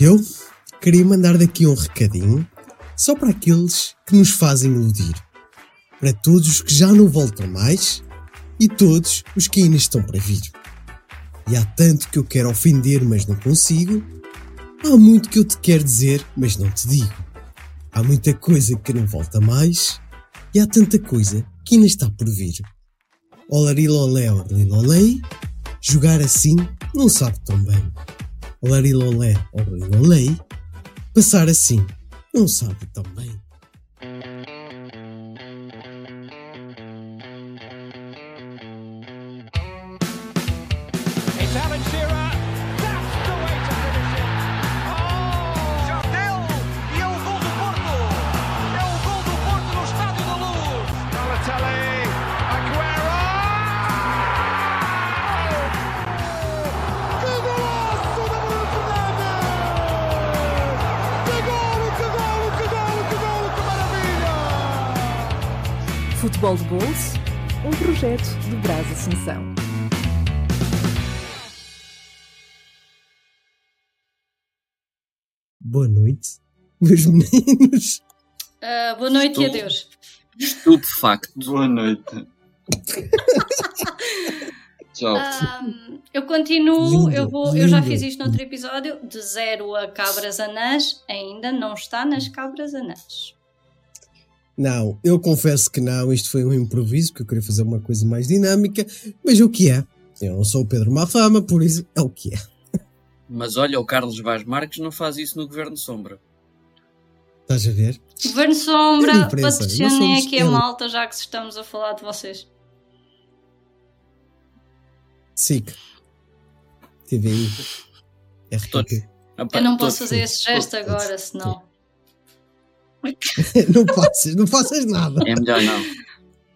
Eu queria mandar daqui um recadinho só para aqueles que nos fazem iludir. Para todos os que já não voltam mais e todos os que ainda estão para vir. E há tanto que eu quero ofender, mas não consigo. Há muito que eu te quero dizer, mas não te digo. Há muita coisa que não volta mais e há tanta coisa que ainda está por vir. Olarilolé, olarilolei, jogar assim não sabe tão bem. Olarilolé, olarilolei, passar assim não sabe tão Futebol de Bolso, um projeto de Brás Assunção. Boa noite, meus meninos. Ah, boa noite e Estou- adeus. Estupefacto. Boa noite. Tchau. Ah, eu continuo, Lindo, eu, vou, eu já fiz isto noutro episódio, de zero a cabras anãs, ainda não está nas cabras anãs. Não, eu confesso que não, isto foi um improviso, que eu queria fazer uma coisa mais dinâmica, mas é o que é. Eu não sou o Pedro Mafama, por isso é o que é. Mas olha, o Carlos Vaz Marques não faz isso no Governo Sombra. Estás a ver? Governo Sombra, nós patrocinem aqui a malta, já que estamos a falar de vocês. SIC. TVI. RTP. Eu não posso fazer esse gesto agora, senão. não faças, não faças nada. É melhor não.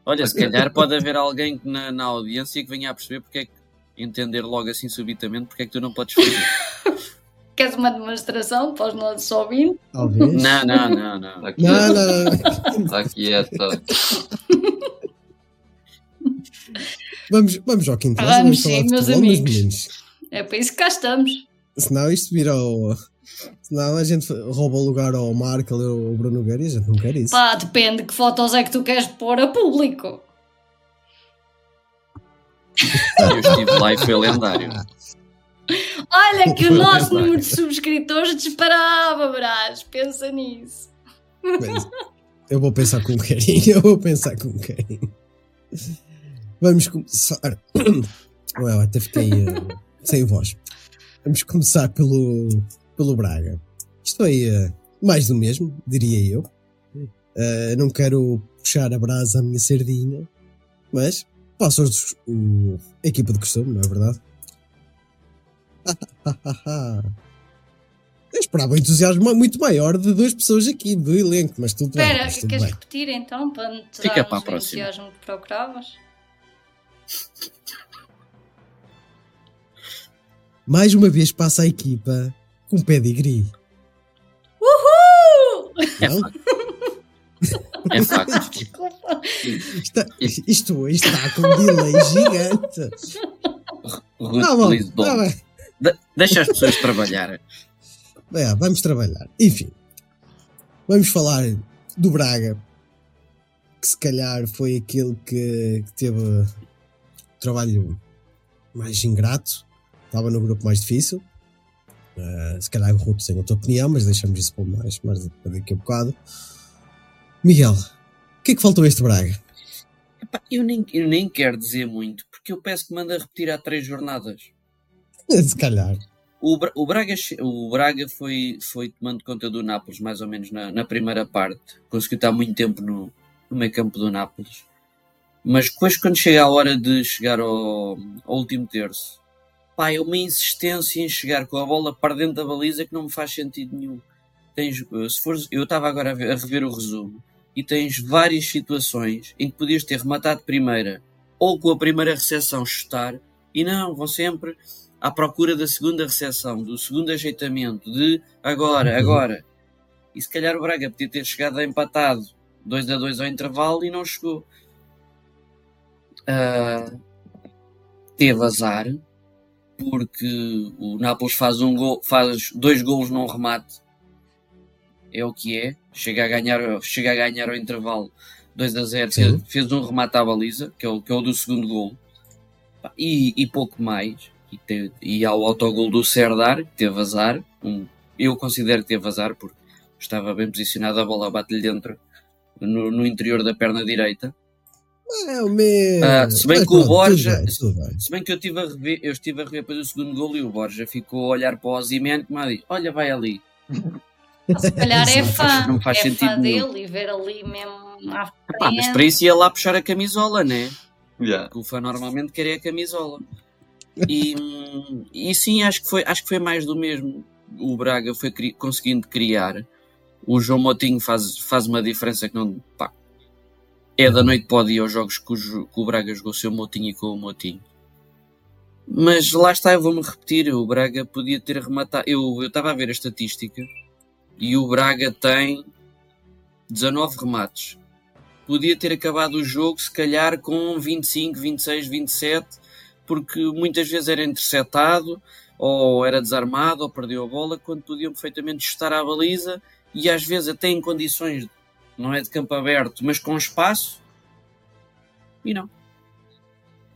Olha, se calhar pode haver alguém na, na audiência que venha a perceber porque é que entender logo assim subitamente porque é que tu não podes fazer. Queres uma demonstração para os nossos ouvintes? Talvez. não, não, não, não. Está Não, quieta. não, não. Está quieta. Vamos, vamos ao quinto. Vamos falar sim, meus amigos. É para isso que cá estamos. Senão isto vira o. Senão a gente rouba o lugar ao Marco, ali, ao Bruno Nogueira e a gente não quer isso. Pá, depende que fotos é que tu queres pôr a público. Eu estive lá e foi lendário. Olha que o nosso número de subscritores disparava, Brás. Pensa nisso. Mas eu vou pensar com carinho, eu vou pensar com carinho. Vamos começar. Ué, até fiquei eh, sem voz. Vamos começar pelo, pelo Braga. Isto eh, mais do mesmo, diria eu. Eh, não quero puxar a brasa à minha sardinha, mas os- o, a equipa de costume, não é verdade? Eu esperava um entusiasmo muito maior de duas pessoas aqui do elenco, mas tudo bem. Espera, mas tudo queres bem. repetir então para te Fica para a o próxima. entusiasmo que procuravas? Mais uma vez passa a equipa com pedigree. Uhul! É Não? facto. É facto. Desculpa. Está, isto hoje está com um delay gigante. Ruth Tá bom, bem. De- Deixa as pessoas trabalhar. É, vamos trabalhar. Enfim, vamos falar do Braga, que se calhar foi aquele que, que teve o trabalho mais ingrato, estava no grupo mais difícil. Ah, se calhar o Ruto sem a tua opinião, mas deixamos isso para mais, mais para daqui a bocado. Miguel, o que é que faltou a este Braga? Epá, eu, nem, eu nem quero dizer muito, porque eu peço que manda repetir há três jornadas. Se calhar. O, o Braga, o Braga foi, foi tomando conta do Nápoles, mais ou menos na, na primeira parte. Conseguiu estar muito tempo no, no meio campo do Nápoles. Mas depois, quando chega a hora de chegar ao, ao último terço, pá, é uma insistência em chegar com a bola para dentro da baliza que não me faz sentido nenhum. Tens, eh, se fores, eu estava agora a, ver- a rever o resumo e tens várias situações em que podias ter rematado primeira ou com a primeira recepção chutar e não, vão sempre à procura da segunda recepção, do segundo ajeitamento, de agora, Uhum. agora. E se calhar o Braga podia ter chegado a empatado 2 a 2 ao intervalo e não chegou. Ah, teve azar, porque o Nápoles faz, um gol, faz dois golos num remate. É o que é. Chega a ganhar, chega a ganhar ao intervalo 2 a 0. Sim. Fez um remate à baliza, que é o, que é o do segundo gol. E, e pouco mais. E, te, e ao autogol do Serdar, que teve azar. Um, eu considero que teve azar, porque estava bem posicionado, a bola bate-lhe dentro, no, no interior da perna direita. É o meu. Ah, se bem Mas que o Borja- bem. Se bem que eu estive a rever, eu estive a rever depois o segundo gol e o Borja ficou a olhar para o Ozyman como a dizer, olha, vai ali. Se calhar é fã, Não faz é sentido fã nenhum. dele e ver ali mesmo à Epá, mas para isso ia lá puxar a camisola, né? Yeah. Que o fã normalmente quer é a camisola. E, e sim, acho que, foi, acho que foi mais do mesmo. O Braga foi cri- conseguindo criar. O João Motinho faz, faz uma diferença que não. Pá, é da noite para o dia aos jogos que o, Jo- que o Braga jogou sem o Motinho e com o Motinho. Mas lá está, eu vou-me repetir. O Braga podia ter rematado. Eu eu estava a ver a estatística e o Braga tem 19 remates. Podia ter acabado o jogo, se calhar, com 25, 26, 27, porque muitas vezes era interceptado, ou era desarmado, ou perdeu a bola, quando podiam perfeitamente estar à baliza e às vezes até em condições, não é de campo aberto, mas com espaço, e não.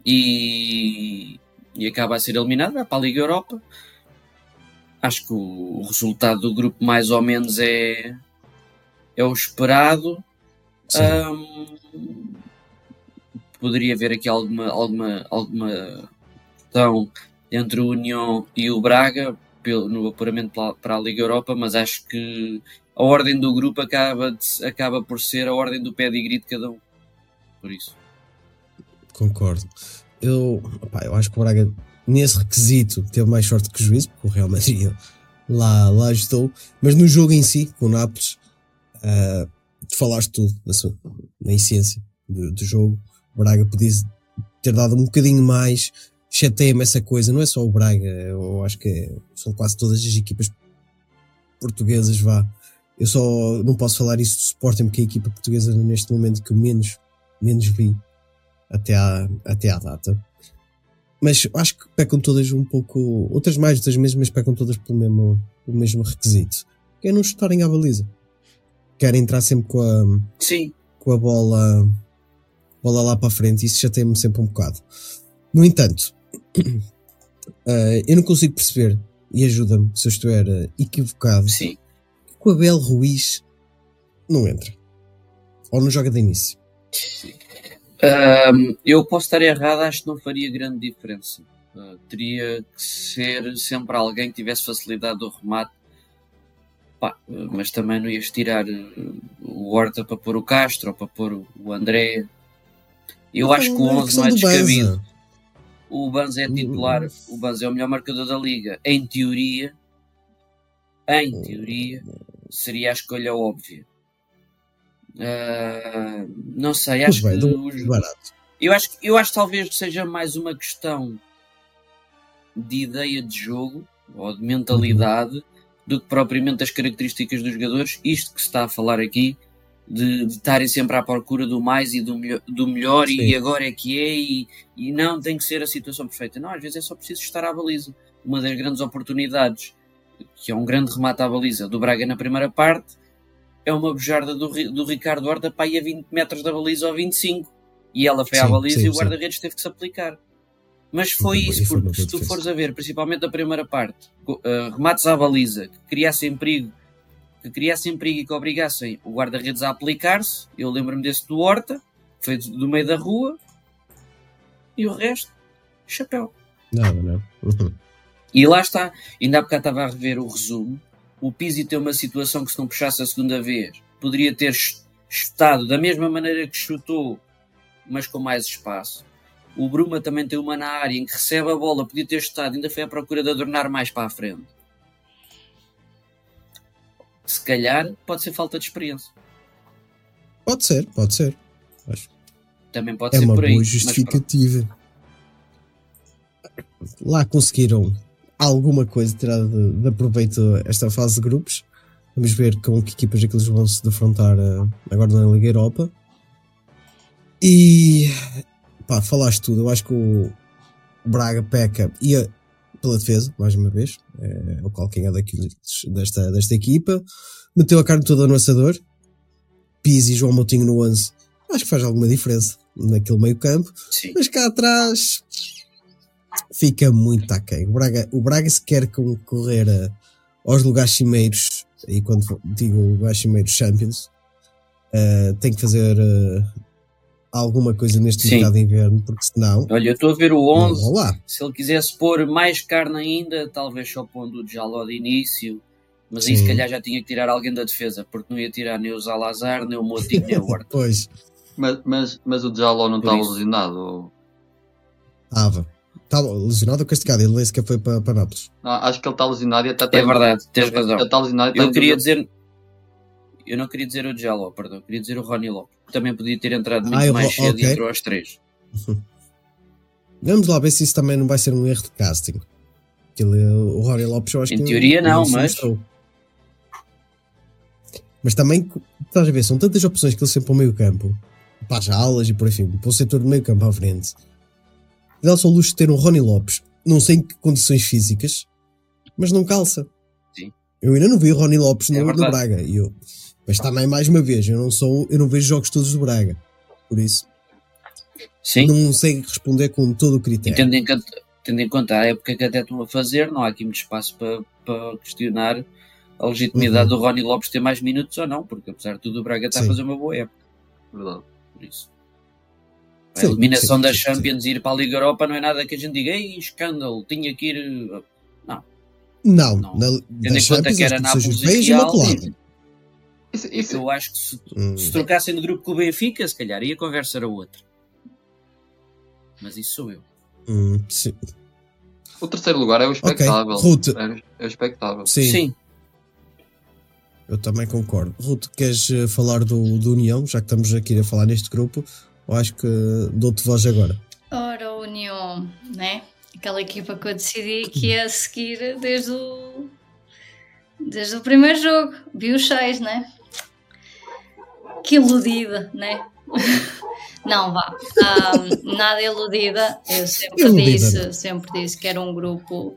E, e acaba a ser eliminado, vai para a Liga Europa. Acho que o, o resultado do grupo mais ou menos é, é o esperado. Ahm, poderia haver aqui alguma, alguma, alguma questão entre o União e o Braga pelo, no apuramento para a Liga Europa, mas acho que a ordem do grupo acaba, de- acaba por ser a ordem do pedigree de cada um. Por isso. Concordo. Eu, opá, eu acho que o Braga, nesse requisito, teve mais sorte que juízo, porque o Real Madrid lá, lá ajudou. Mas no jogo em si, com o Nápoles, ah, tu falaste tudo na, sua- na essência do, do jogo. O Braga podia ter dado um bocadinho mais. Chateia-me essa coisa, não é só o Braga, eu acho que é- são quase todas as equipas portuguesas. Vá. Eu só não posso falar isso do Sporting, porque é a equipa portuguesa neste momento que menos, menos vi até à, até à data. Mas acho que pecam todas um pouco, outras mais, outras menos, mas pecam todas pelo mesmo, pelo mesmo requisito. Que é não chutarem à baliza. Querem entrar sempre com a, Sim, com a bola, bola lá para a frente isso já tem-me sempre um bocado. No entanto, eh, eu não consigo perceber, e ajuda-me se eu estiver eh, equivocado, sim. O Abel Ruiz não entra. Ou não joga de início. Ahm, eu posso estar errado, acho que não faria grande diferença. Ah, teria que ser sempre alguém que tivesse facilidade do remate. Pá, mas também não ias tirar ah, o Horta para pôr o Castro ou para pôr o- André. Eu acho que o Não é 11 questão não é Banza. descabido. O Banza é titular, o Banza é o melhor marcador da liga. Em teoria, em teoria, seria a escolha óbvia. Ah, não sei, acho bem, que do- os- barato. eu acho, eu acho que talvez seja mais uma questão de ideia de jogo ou de mentalidade do que propriamente as características dos jogadores. Isto que se está a falar aqui, de, de estarem sempre à procura do mais e do, melhor, do melhor Sim. e agora é que é, e, e não tem que ser a situação perfeita. Não, às vezes é só preciso estar à baliza. Uma das grandes oportunidades, que é um grande remate à baliza do Braga na primeira parte, é uma bujarda do, do Ricardo Horta para ir a 20 metros da baliza ou 25. E ela foi à Sim, baliza sim, e o guarda-redes teve que se aplicar. Mas foi isso, porque se tu defesa. fores a ver, principalmente a primeira parte, eh, remates à baliza, que criassem perigo, que criassem perigo e que obrigassem o guarda-redes a aplicar-se, eu lembro-me desse do Horta, foi do, do meio da rua, e o resto, chapéu. Nada, não. Uhum. E lá está, ainda há bocado estava a rever o resumo. O Pizzi tem uma situação que, se não puxasse a segunda vez, poderia ter ch- chutado da mesma maneira que chutou, mas com mais espaço. O Bruma também tem uma na área em que recebe a bola, podia ter chutado, ainda foi à procura de adornar mais para a frente. Se calhar pode ser falta de experiência. Pode ser, pode ser. Também pode É ser uma por aí. boa mas pronto. justificativa. Lá conseguiram alguma coisa tirar de, de aproveito esta fase de grupos. Vamos ver com que equipas é que eles vão se defrontar eh, agora na Liga Europa. E pá, falaste tudo. Eu acho que o Braga peca. E eh, pela defesa, mais uma vez, é o calcanhar daquilo, desta, desta equipa. Meteu a carne toda no assador. Pizzi e João Moutinho no 11. Acho que faz alguma diferença naquele meio campo. Sim. Mas cá atrás fica muito aquém. O Braga, o Braga se quer concorrer a- aos lugares cimeiros, e quando digo lugares cimeiros Champions, eh, tem que fazer eh, alguma coisa neste mercado de inverno, porque senão Olha, eu estou a ver o não 11. vão lá. Se ele quisesse pôr mais carne ainda, talvez só pondo o Jaló de início. Mas aí Sim. se calhar já tinha que tirar alguém da defesa, porque não ia tirar nem o Zalazar, nem o Motinho, nem o Horta. Pois, Mas, mas, mas o Jaló não estava lesionado. ou- estava. Estava lesionado ou castigado, ele nem sequer foi para, para Nápoles. Não, acho que ele está lesionado e até tem. É verdade, tens razão. Ele está lesionado está Eu em queria dizer. Eu não queria dizer o Jaló, perdão. Queria dizer o Rony Lopes. que Também podia ter entrado muito Ah, mais cedo ok. e entrou aos três. Vamos lá ver se isso também não vai ser um erro de casting. Aquele, o Rory Lopes, eu acho Em que teoria não, se mas- mostrou. Mas também, estás a ver, são tantas opções que ele sempre para o meio campo, para as alas e por aí fim, para o setor do meio campo à frente. Dá-se ao luxo de ter um Rony Lopes, não sei em que condições físicas, mas não calça. Sim. Eu ainda não vi o Rony Lopes É no, no. Braga. E eu, mas também, mais uma vez, eu não, sou, eu não vejo jogos todos do Braga. Por isso, Sim, não sei responder com todo o critério. tendo em, conta, tendo em conta a época que até estão a fazer, não há aqui muito espaço para, para questionar a legitimidade Uhum. do Rony Lopes ter mais minutos ou não, porque apesar de tudo o Braga está Sim. a fazer uma boa época. Verdade. Por isso. A Sim, eliminação sim, da sim, Champions e ir para a Liga Europa não é nada que a gente diga, ei, escândalo, tinha que ir. Não, Não. na, Tendo em conta Champions, que era Nápoles e imaculado. Isso, isso, eu acho que se, Hum. se trocassem de grupo com o Benfica, se calhar, aí a conversa era outra. Mas isso sou eu. Hum, sim. o terceiro lugar é o expectável. Ruth. É, é o expectável. Sim, Sim. eu também concordo. Ruth, queres eh, falar do, do União, já que estamos aqui a falar neste grupo? Eu acho que dou-te voz agora. Ora, União, né? Aquela equipa que eu decidi que ia seguir desde o, desde o primeiro jogo. Vi os seis, né? Que iludida, né? Não, vá. Ahm, nada iludida. Eu sempre Iludida, disse, sempre disse que era um grupo.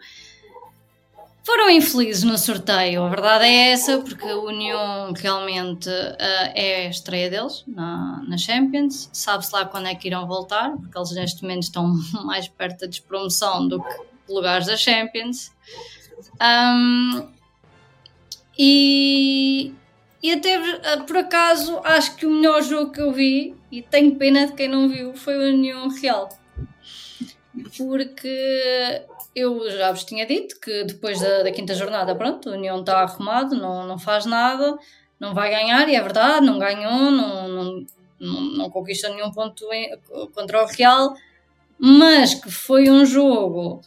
Foram infelizes no sorteio, a verdade é essa, porque a União realmente ah, é a estreia deles na, na Champions. Sabe-se lá quando é que irão voltar, porque eles neste momento estão mais perto da despromoção do que lugares da Champions. Ahm, e, e até ah, por acaso acho que o melhor jogo que eu vi, e tenho pena de quem não viu, foi o União Real. Porque eu já vos tinha dito que depois da, da quinta jornada, pronto, o União está arrumado, não, não faz nada, não vai ganhar, e é verdade, não ganhou, não, não, não, não conquista nenhum ponto em- contra o Real, mas que foi um jogo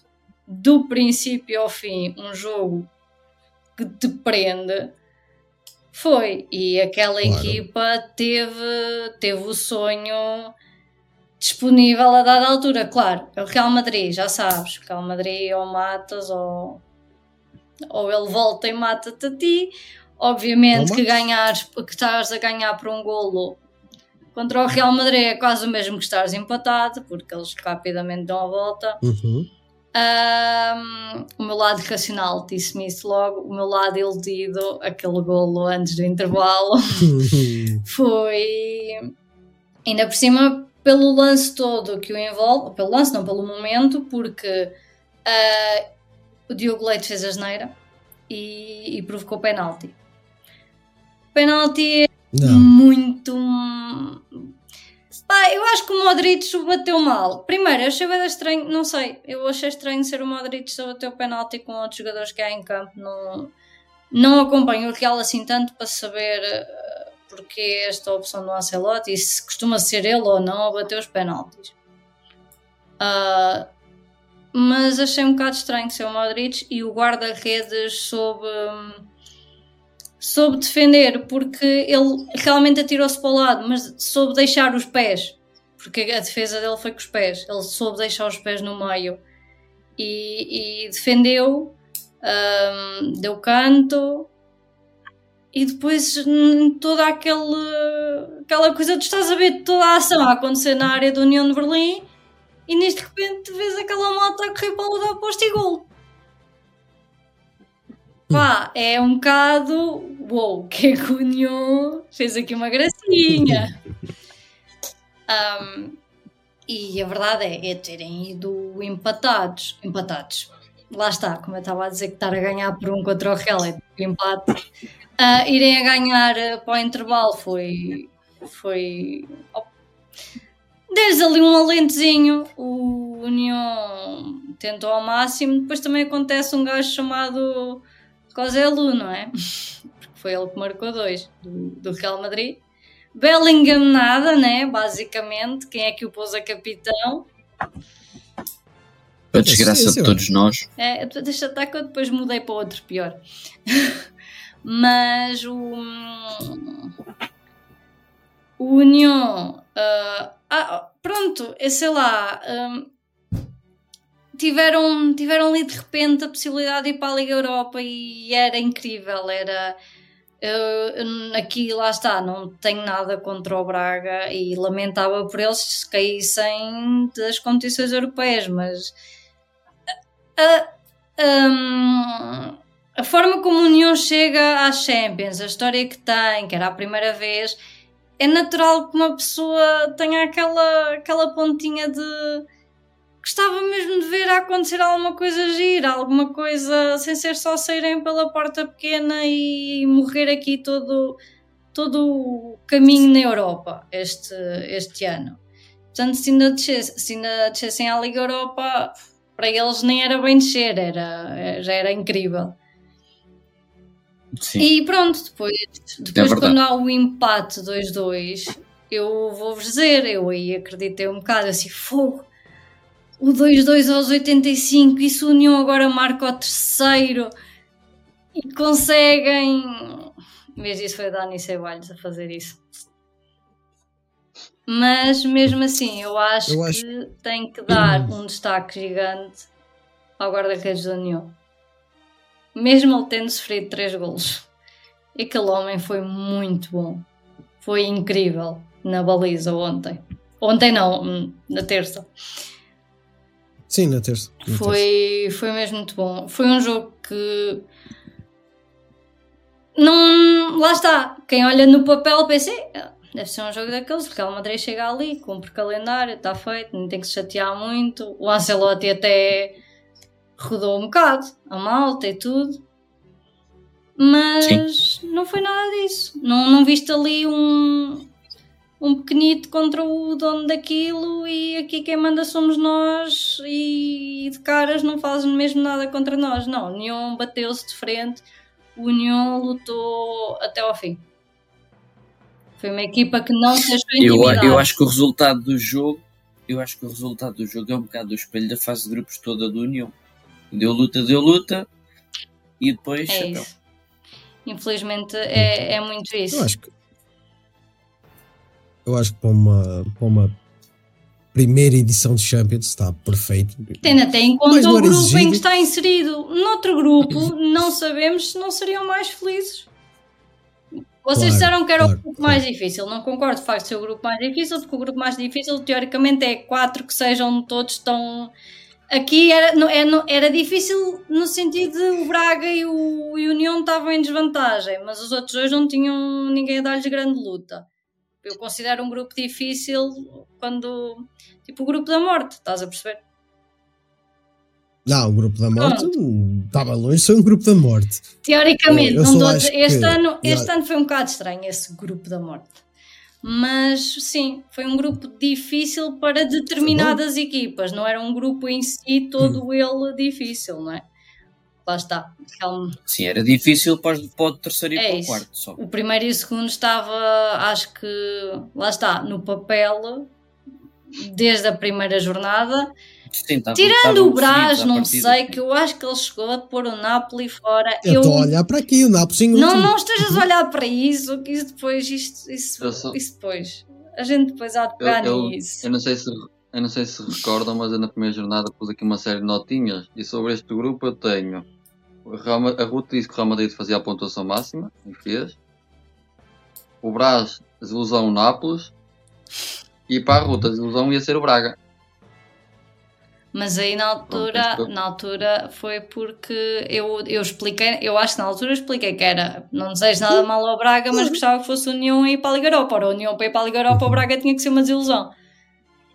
do princípio ao fim, um jogo que te prende. Foi, e aquela Claro. equipa teve, teve o sonho disponível a dada altura. Claro, é o Real Madrid, já sabes, o Real Madrid ou matas ou, ou ele volta e mata-te a ti. Obviamente que ganhares, que estás a ganhar por um golo contra o Real Madrid é quase o mesmo que estares empatado, porque eles rapidamente dão a volta. Uhum. Ahm, o meu lado racional disse-me isso logo, o meu lado iludido, aquele golo antes do intervalo, foi ainda por cima pelo lance todo que o envolve, pelo lance não, pelo momento, porque ah, o Diogo Leite fez a geneira e, e provocou penalti. Penalti Não, muito. Pá, eu acho que o Modric o bateu mal. Primeiro, eu achei bem estranho, não sei, eu achei estranho ser o Modric a bater o penalti com outros jogadores que há em campo. Não, não acompanho o Real assim tanto para saber porque esta opção do Ancelotti se costuma ser ele ou não a bater os penaltis. Ah, mas achei um bocado estranho ser o Modric e o guarda-redes soube. soube defender porque ele realmente atirou-se para o lado, mas soube deixar os pés, porque a defesa dele foi com os pés. Ele soube deixar os pés no meio e, e defendeu, hum, deu canto e depois hum, toda aquele, aquela coisa, tu estás a ver toda a ação a acontecer na área da União de Berlim e neste repente vês aquela moto a correr para o lado oposto e gol. pá, é um bocado. Uou, que é que o União fez aqui uma gracinha? Um, e a verdade é, é terem ido empatados. Empatados. Lá está, como eu estava a dizer, que estar a ganhar por um contra o Real é empate. Uh, irem a ganhar uh, para o intervalo foi. foi Desde ali um alentezinho, o União tentou ao máximo. Depois também acontece um gajo chamado Coselu, não é? Porque foi ele que marcou dois do, do Real Madrid. Bellingham nada, né? Basicamente, quem é que o pôs a capitão? A desgraça de todos nós. É, deixa estar que eu depois mudei para outro pior. Mas o. O União. Uh, ah, pronto, eu sei lá. Um, tiveram, tiveram ali de repente a possibilidade de ir para a Liga Europa e era incrível. Era. Uh, aqui lá está, não tenho nada contra o Braga e lamentava por eles se caíssem das competições europeias, mas a, a, a forma como o União chega às Champions, a história que tem, que era a primeira vez, é natural que uma pessoa tenha aquela, aquela pontinha de gostava mesmo de ver acontecer alguma coisa gira, alguma coisa sem ser só saírem pela porta pequena e morrer aqui todo, todo o caminho na Europa este, este ano. Portanto, se ainda descessem à Liga Europa, para eles nem era bem descer, era, já era incrível. Sim. E pronto, depois, depois é quando há o empate 2-2, eu vou-vos dizer, eu aí acreditei um bocado assim, fogo o 2-2 aos 85 e se o União agora marca o terceiro e conseguem. Mas isso foi Dani Ceballos a fazer isso. Mas mesmo assim, eu acho, eu acho... que tem que dar um destaque gigante ao guarda-redes da União. Mesmo ele tendo sofrido 3 golos. Aquele homem foi muito bom. Foi incrível na baliza ontem. Ontem não, na terça. Sim, na terça. Na foi, terça. foi mesmo muito bom. Foi um jogo que. Não. Lá está. Quem olha no papel pensa. Deve ser um jogo daqueles. Porque o Madrid chega ali, cumpre calendário, está feito, não tem que se chatear muito. O Ancelotti até rodou um bocado a malta e tudo. Mas Sim. não foi nada disso. Não, não viste ali um, um pequenito contra o dono daquilo e aqui quem manda somos nós e de caras não faz mesmo nada contra nós. Não, União bateu-se de frente, o União lutou até ao fim. Foi uma equipa que não se achou eu, eu acho que o resultado do jogo eu acho que o resultado do jogo é um bocado do espelho da fase de grupos toda do União. Deu luta, deu luta e depois é isso. Infelizmente é, é muito isso. Eu acho que eu acho que para uma, para uma primeira edição de Champions está perfeito. Tendo até em conta o grupo exigido. em que está inserido. Noutro grupo, não sabemos se não seriam mais felizes. Vocês claro, disseram que era claro, o grupo claro. mais difícil. Não concordo de facto ser o grupo mais difícil, porque o grupo mais difícil, teoricamente, é quatro que sejam todos tão. Aqui era, era, era difícil no sentido de o Braga e o, e o União estavam em desvantagem, mas os outros dois não tinham ninguém a dar-lhes grande luta eu considero um grupo difícil quando. Tipo o grupo da morte, estás a perceber? Não, o grupo da morte estava longe de ser um grupo da morte. Teoricamente, eu, eu não este, que, ano, este ano foi um bocado estranho esse grupo da morte. Mas sim, foi um grupo difícil para determinadas equipas, não era um grupo em si todo hum. ele difícil, não é? lá está. Sim, era difícil para, para o terceiro e é para o quarto só. O primeiro e o segundo estava, acho que, lá está, no papel, desde a primeira jornada. Sim, estava, Tirando o Brás, não sei, que eu acho que ele chegou a pôr o Napoli fora. Eu estou a olhar para aqui, o Napoli Não, não estejas a olhar para isso, que isso depois, isto, isso, sou... isso depois. A gente depois há de pegar eu, nisso. Eu não sei se eu não sei se recordam, mas eu na primeira jornada pus aqui uma série de notinhas e sobre este grupo eu tenho a Ruth disse que o Real Madrid fazia a pontuação máxima e fez. O Brás, desilusão o Nápoles. E para a Ruth, a desilusão ia ser o Braga. Mas aí na altura, Pronto, na altura foi porque eu, eu expliquei, eu acho que na altura expliquei que era não desejo nada mal ao Braga, mas gostava que fosse União ir para a Liga Europa. Ora, União para ir para a Liga Europa, o Braga tinha que ser uma desilusão.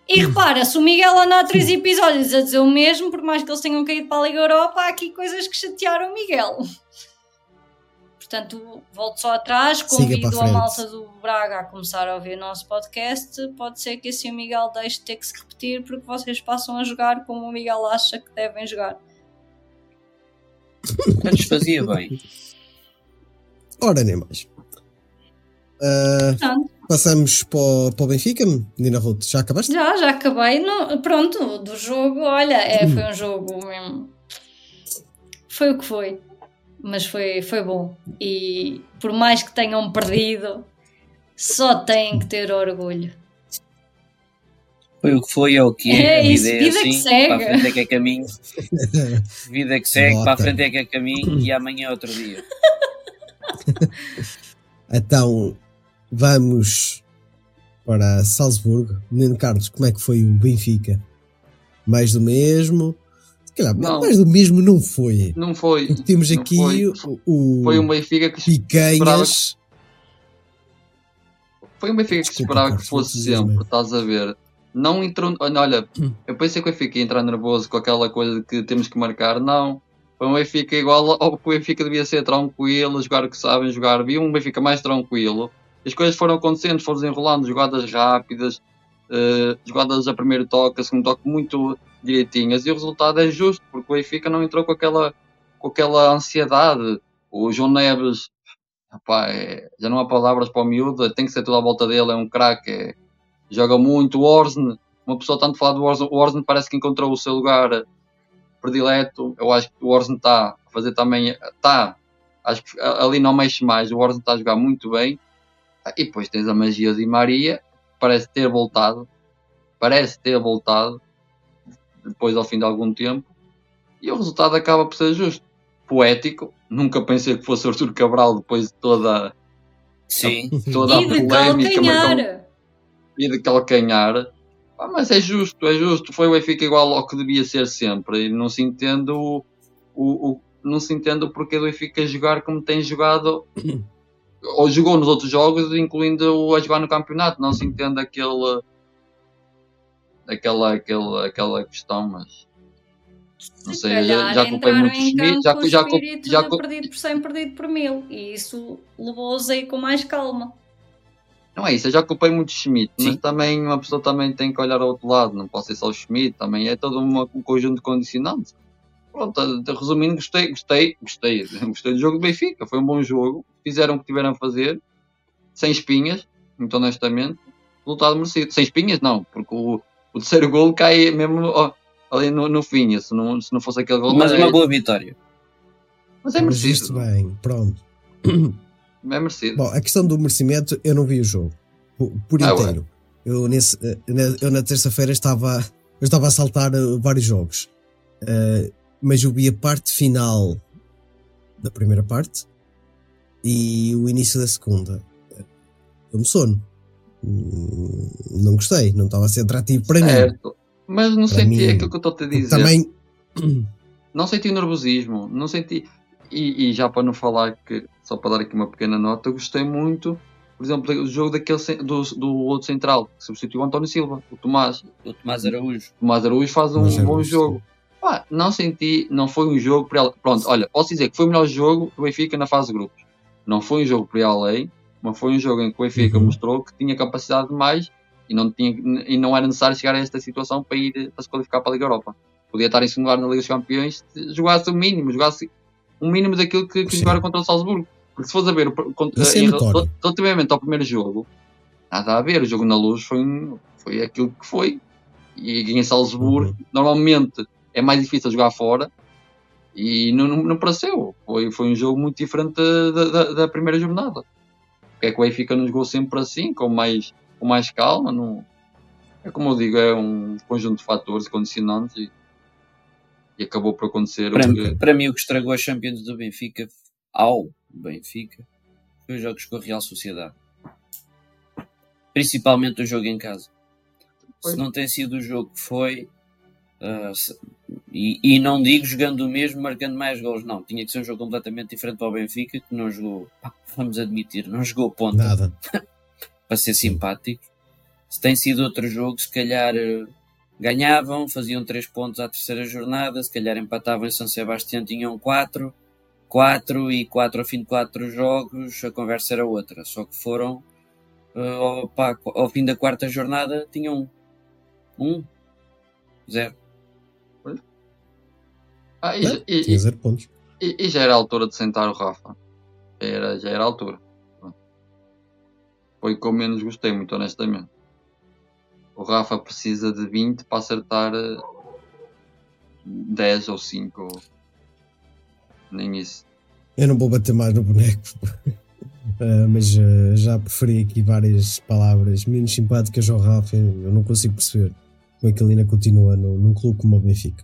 E repara, se o Miguel anda há três episódios a dizer o mesmo, por mais que eles tenham caído para a Liga Europa, há aqui coisas que chatearam o Miguel. Portanto, volto só atrás, convido a malta do Braga a começar a ouvir o nosso podcast. Pode ser que assim o Miguel deixe de ter que se repetir, porque vocês passam a jogar como o Miguel acha que devem jogar. Antes fazia bem. Ora, nem mais. Portanto, passamos para o, para o Benfica, Nina Ruth. Já acabaste? já, já acabei. No, pronto, do jogo, olha, é, foi um jogo mesmo. Foi o que foi. Mas foi, foi bom. E por mais que tenham perdido, só têm que ter orgulho. Foi o que foi, é o que é. É a isso, vida é vida que assim. segue. Para a frente é que é caminho. Vida que segue, Bota. para a frente é que é caminho e amanhã é outro dia. Então, vamos para Salzburgo. Menino Carlos, como é que foi o Benfica? Mais do mesmo? Não. mais do mesmo não foi. Não foi. Temos Não aqui foi. o, Foi um Benfica que Picanhas. Foi um Benfica que Desculpa, esperava que fosse sempre, mesmo. estás a ver? Não entrou. Olha, eu pensei que o Benfica ia entrar nervoso com aquela coisa de que temos que marcar. Não. Foi um Benfica igual ao que o Benfica devia ser tranquilo, jogar o que sabem jogar. Vi um Benfica mais tranquilo. As coisas foram acontecendo, foram desenrolando, jogadas rápidas, eh, jogadas a primeiro toque, a segundo toque muito direitinhas. E o resultado é justo, porque o Benfica não entrou com aquela, com aquela ansiedade. O João Neves é- já não há palavras para o miúdo, tem que ser tudo à volta dele, é um craque, é- joga muito. O Orsne, uma pessoa tanto falar do Orsne, o Orsne parece que encontrou o seu lugar predileto. Eu acho que o Orsne está a fazer também, está, acho que ali não mexe mais. O Orsne está a jogar muito bem. E depois tens a magia de Maria, parece ter voltado, parece ter voltado depois ao fim de algum tempo, e o resultado acaba por ser justo poético. Nunca pensei que fosse o Arthur Cabral depois de toda, Sim. toda a E de polémica marcou- calcanhar. e de calcanhar. Ah, mas é justo, é justo. Foi o Benfica igual ao que devia ser sempre. E não se entende o, o, o- não se entende o porquê do Benfica jogar como tem jogado ou jogou nos outros jogos, incluindo o a jogar no campeonato. Não se entende aquele aquela, aquela, aquela questão, mas não Se sei, já, já culpei muito Schmidt, já, já, já, perdido por 100, perdido por mil. E isso levou-os aí com mais calma. Não é isso, eu já culpei muito Schmidt, mas Sim. também uma pessoa também tem que olhar ao outro lado, não pode ser só o Schmidt, também é todo uma- um conjunto de condicionantes. Pronto, eh, resumindo, gostei, gostei, gostei, gostei do jogo do Benfica, foi um bom jogo, fizeram o que tiveram a fazer, sem espinhas, muito honestamente, resultado merecido. Sem espinhas, não, porque o, o terceiro gol cai mesmo ó, ali no, no fim, se não, se não fosse aquele gol, Mas é, uma boa vitória. mas é Mas merecido, bem, pronto. é merecido. Bom, a questão do merecimento, eu não vi o jogo por, Ah, inteiro. Eu, nesse, eh, na- eu na terça-feira estava, eu estava a saltar eh, vários jogos, Eh, mas eu vi a parte final da primeira parte e o início da segunda. Eh, Deu-me sono. Hum, Não gostei, não estava a ser atrativo para mim. Certo. Mas não Para senti mim, aquilo que eu estou a te dizer. Também, não senti o nervosismo, não senti. E, e já para não falar que, só para dar aqui uma pequena nota, eu gostei muito, por exemplo, do jogo daquele, do, do outro central, que substituiu o António Silva, o Tomás. O Tomás Araújo. O Tomás Araújo faz um bom jogo. Pá, não senti, não foi um jogo para. Pronto, olha, posso dizer que foi o melhor jogo do Benfica na fase de grupos. Não foi um jogo para além, mas foi um jogo em que o Benfica Uhum. mostrou que tinha capacidade de mais e não, tinha, e não era necessário chegar a esta situação para ir para se qualificar para a Liga Europa. Podia estar em segundo lugar na Liga dos Campeões se jogasse o mínimo, jogasse um mínimo daquilo que, que jogaram contra o Salzburgo. Porque se fores a ver, o- contra, é em- relativamente ao primeiro jogo, nada a ver. O jogo na luz foi, foi aquilo que foi. E em Salzburgo, Uhum. normalmente é mais difícil jogar fora. E não, não, não pareceu. Foi, foi um jogo muito diferente da, da, da primeira jornada. Porque é que o Benfica não jogou sempre assim, com mais, com mais calma. Não... É como eu digo, é um conjunto de fatores condicionantes e, e acabou por acontecer Para, que. para mim, o que estragou as Champions do Benfica, ao Benfica, foi os jogos com a Real Sociedade. Principalmente o jogo em casa. Foi. Se não tem sido o jogo que foi, Uh, se- e, e não digo jogando o mesmo, marcando mais gols, não. Tinha que ser um jogo completamente diferente para o Benfica, que não jogou, pá, vamos admitir, não jogou ponta Nada. para ser simpático. Se tem sido outro jogo, se calhar eh, ganhavam, faziam 3 pontos à terceira jornada, se calhar empatavam em São Sebastião, tinham 4, 4 e 4 ao fim de 4 jogos, a conversa era outra. Só que foram eh, ao, pá, ao fim da quarta jornada, tinham 1, 1, 0. Ah, e, É, e- Tinha zero pontos. e- e já era a altura de sentar o Rafa. Era, já era a altura. Foi o que eu menos gostei, muito honestamente. O Rafa precisa de 20 para acertar eh, 10 ou 5. Ou... Nem isso. Eu não vou bater mais no boneco. Ah, mas ah, já preferi aqui várias palavras menos simpáticas ao Rafa. Eu não consigo perceber como é que ele ainda continua no, num clube como o Benfica.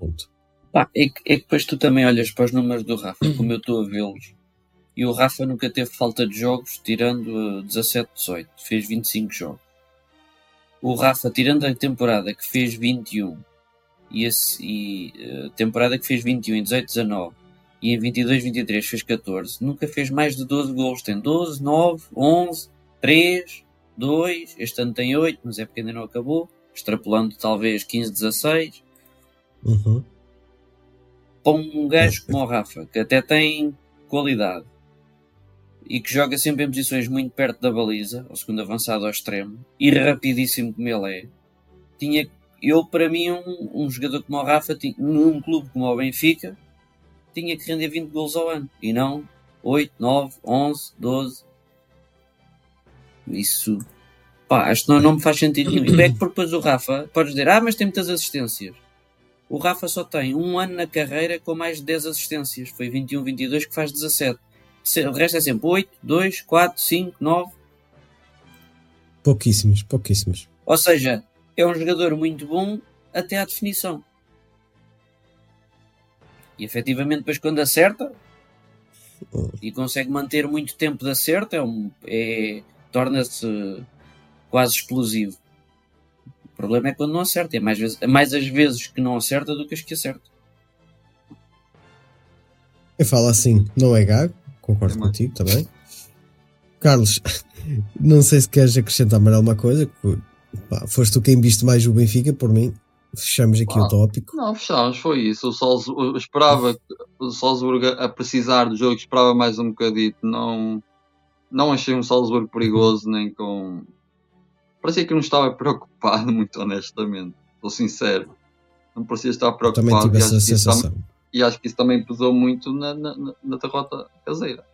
Ponto. Pá, é, que, é que depois tu também olhas para os números do Rafa, como eu estou a vê-los, e o Rafa nunca teve falta de jogos, tirando uh, 17, 18, fez 25 jogos. O Rafa, tirando a temporada que fez 21, e, esse, e uh, temporada que fez 21 em 18, 19, e em 22, 23 fez 14, nunca fez mais de 12 gols. Tem 12, 9, 11, 3, 2, este ano tem 8, mas é porque ainda não acabou, extrapolando talvez 15, 16 Uhum. para um gajo como o Rafa, que até tem qualidade e que joga sempre em posições muito perto da baliza, ao segundo avançado ao extremo, e rapidíssimo como ele é, tinha eu, para mim, um, um jogador como o Rafa, tinha, num clube como o Benfica, tinha que render 20 gols ao ano, e não 8, 9, 11, 12. Isso, pá, acho que não, não me faz sentido nenhum. E é que depois o Rafa, podes dizer, ah, mas tem muitas assistências. O Rafa só tem um ano na carreira com mais de 10 assistências. Foi 21, 22 que faz 17. Se- O resto é sempre 8, 2, 4, 5, 9. Pouquíssimos, pouquíssimos. Ou seja, é um jogador muito bom até à definição. E efetivamente, depois quando acerta e consegue manter muito tempo de acerto, é um, é, torna-se quase explosivo. O problema é quando não acerta. É mais, vezes, é mais as vezes que não acerta do que as que acerta. Eu falo assim, não é gago, concordo Também. contigo também. Carlos, não sei se queres acrescentar mais alguma coisa. que, pá, foste tu quem viste mais o Benfica, por mim. Fechamos aqui Ah. o tópico. Não, fechámos, foi isso. O Salzburgo, eu esperava o Salzburgo a precisar do jogo, esperava mais um bocadito. Não, não achei um Salzburgo perigoso, nem com. Parecia que não estava preocupado, muito honestamente. Estou sincero. Não parecia estar preocupado. Também tive e, essa isso tam- sensação. e acho que isso também pesou muito na, na, na- derrota caseira.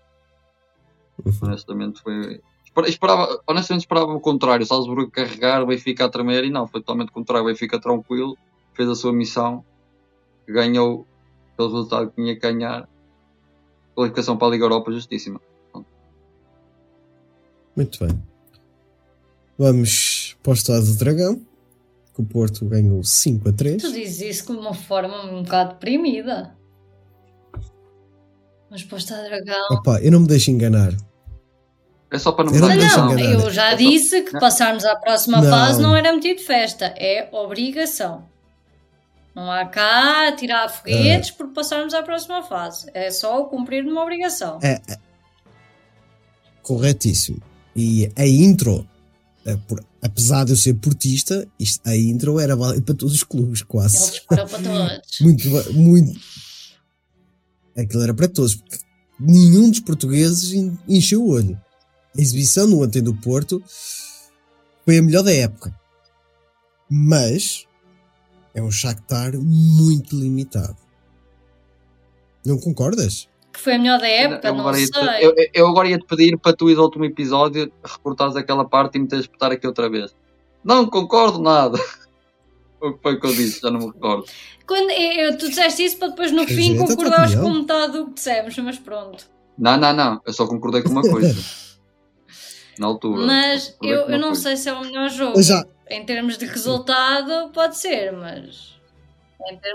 Uhum. Honestamente, foi. espera- Esperava, honestamente, esperava o contrário. O Salzburgo carregar, o Benfica a tremer e não, foi totalmente o contrário. O Benfica tranquilo, fez a sua missão, ganhou pelo resultado que tinha que ganhar. Qualificação para a Liga Europa, justíssima. Muito bem. Vamos para o estado do Dragão. Que o Porto ganhou 5 a 3. Tu dizes isso com uma forma um bocado deprimida. Mas para o Estado Dragão. Opa, eu não me deixo enganar. É só para não Eu não me Não, enganar. eu já disse que passarmos à próxima Não. fase não era metido de festa, é obrigação. Não há cá tirar foguetes por passarmos à próxima fase. É só o cumprir de uma obrigação. É, é. Corretíssimo. E a intro, por- apesar de eu ser portista, isto- a intro era válida para todos os clubes, quase. disparou para todos. Muito, muito. Aquilo era para todos, porque nenhum dos portugueses en- encheu o olho. A exibição no Antém do Porto foi a melhor da época. Mas é um Shakhtar muito limitado. Não concordas? Que foi a melhor da época, eu, não sei. te, eu, eu agora ia te pedir para tu ir ao último episódio, recortares aquela parte e me teres espetar aqui outra vez. Não concordo nada. O que foi que eu disse? Já não me recordo. Quando, eu, tu disseste isso para depois no Pois fim é, então tua concordares com metade do que dissemos, mas pronto. Não, não, não. Eu só concordei com uma coisa. Na altura. Mas eu, eu não coisa. sei se é o melhor jogo. Em termos de resultado, pode ser, mas.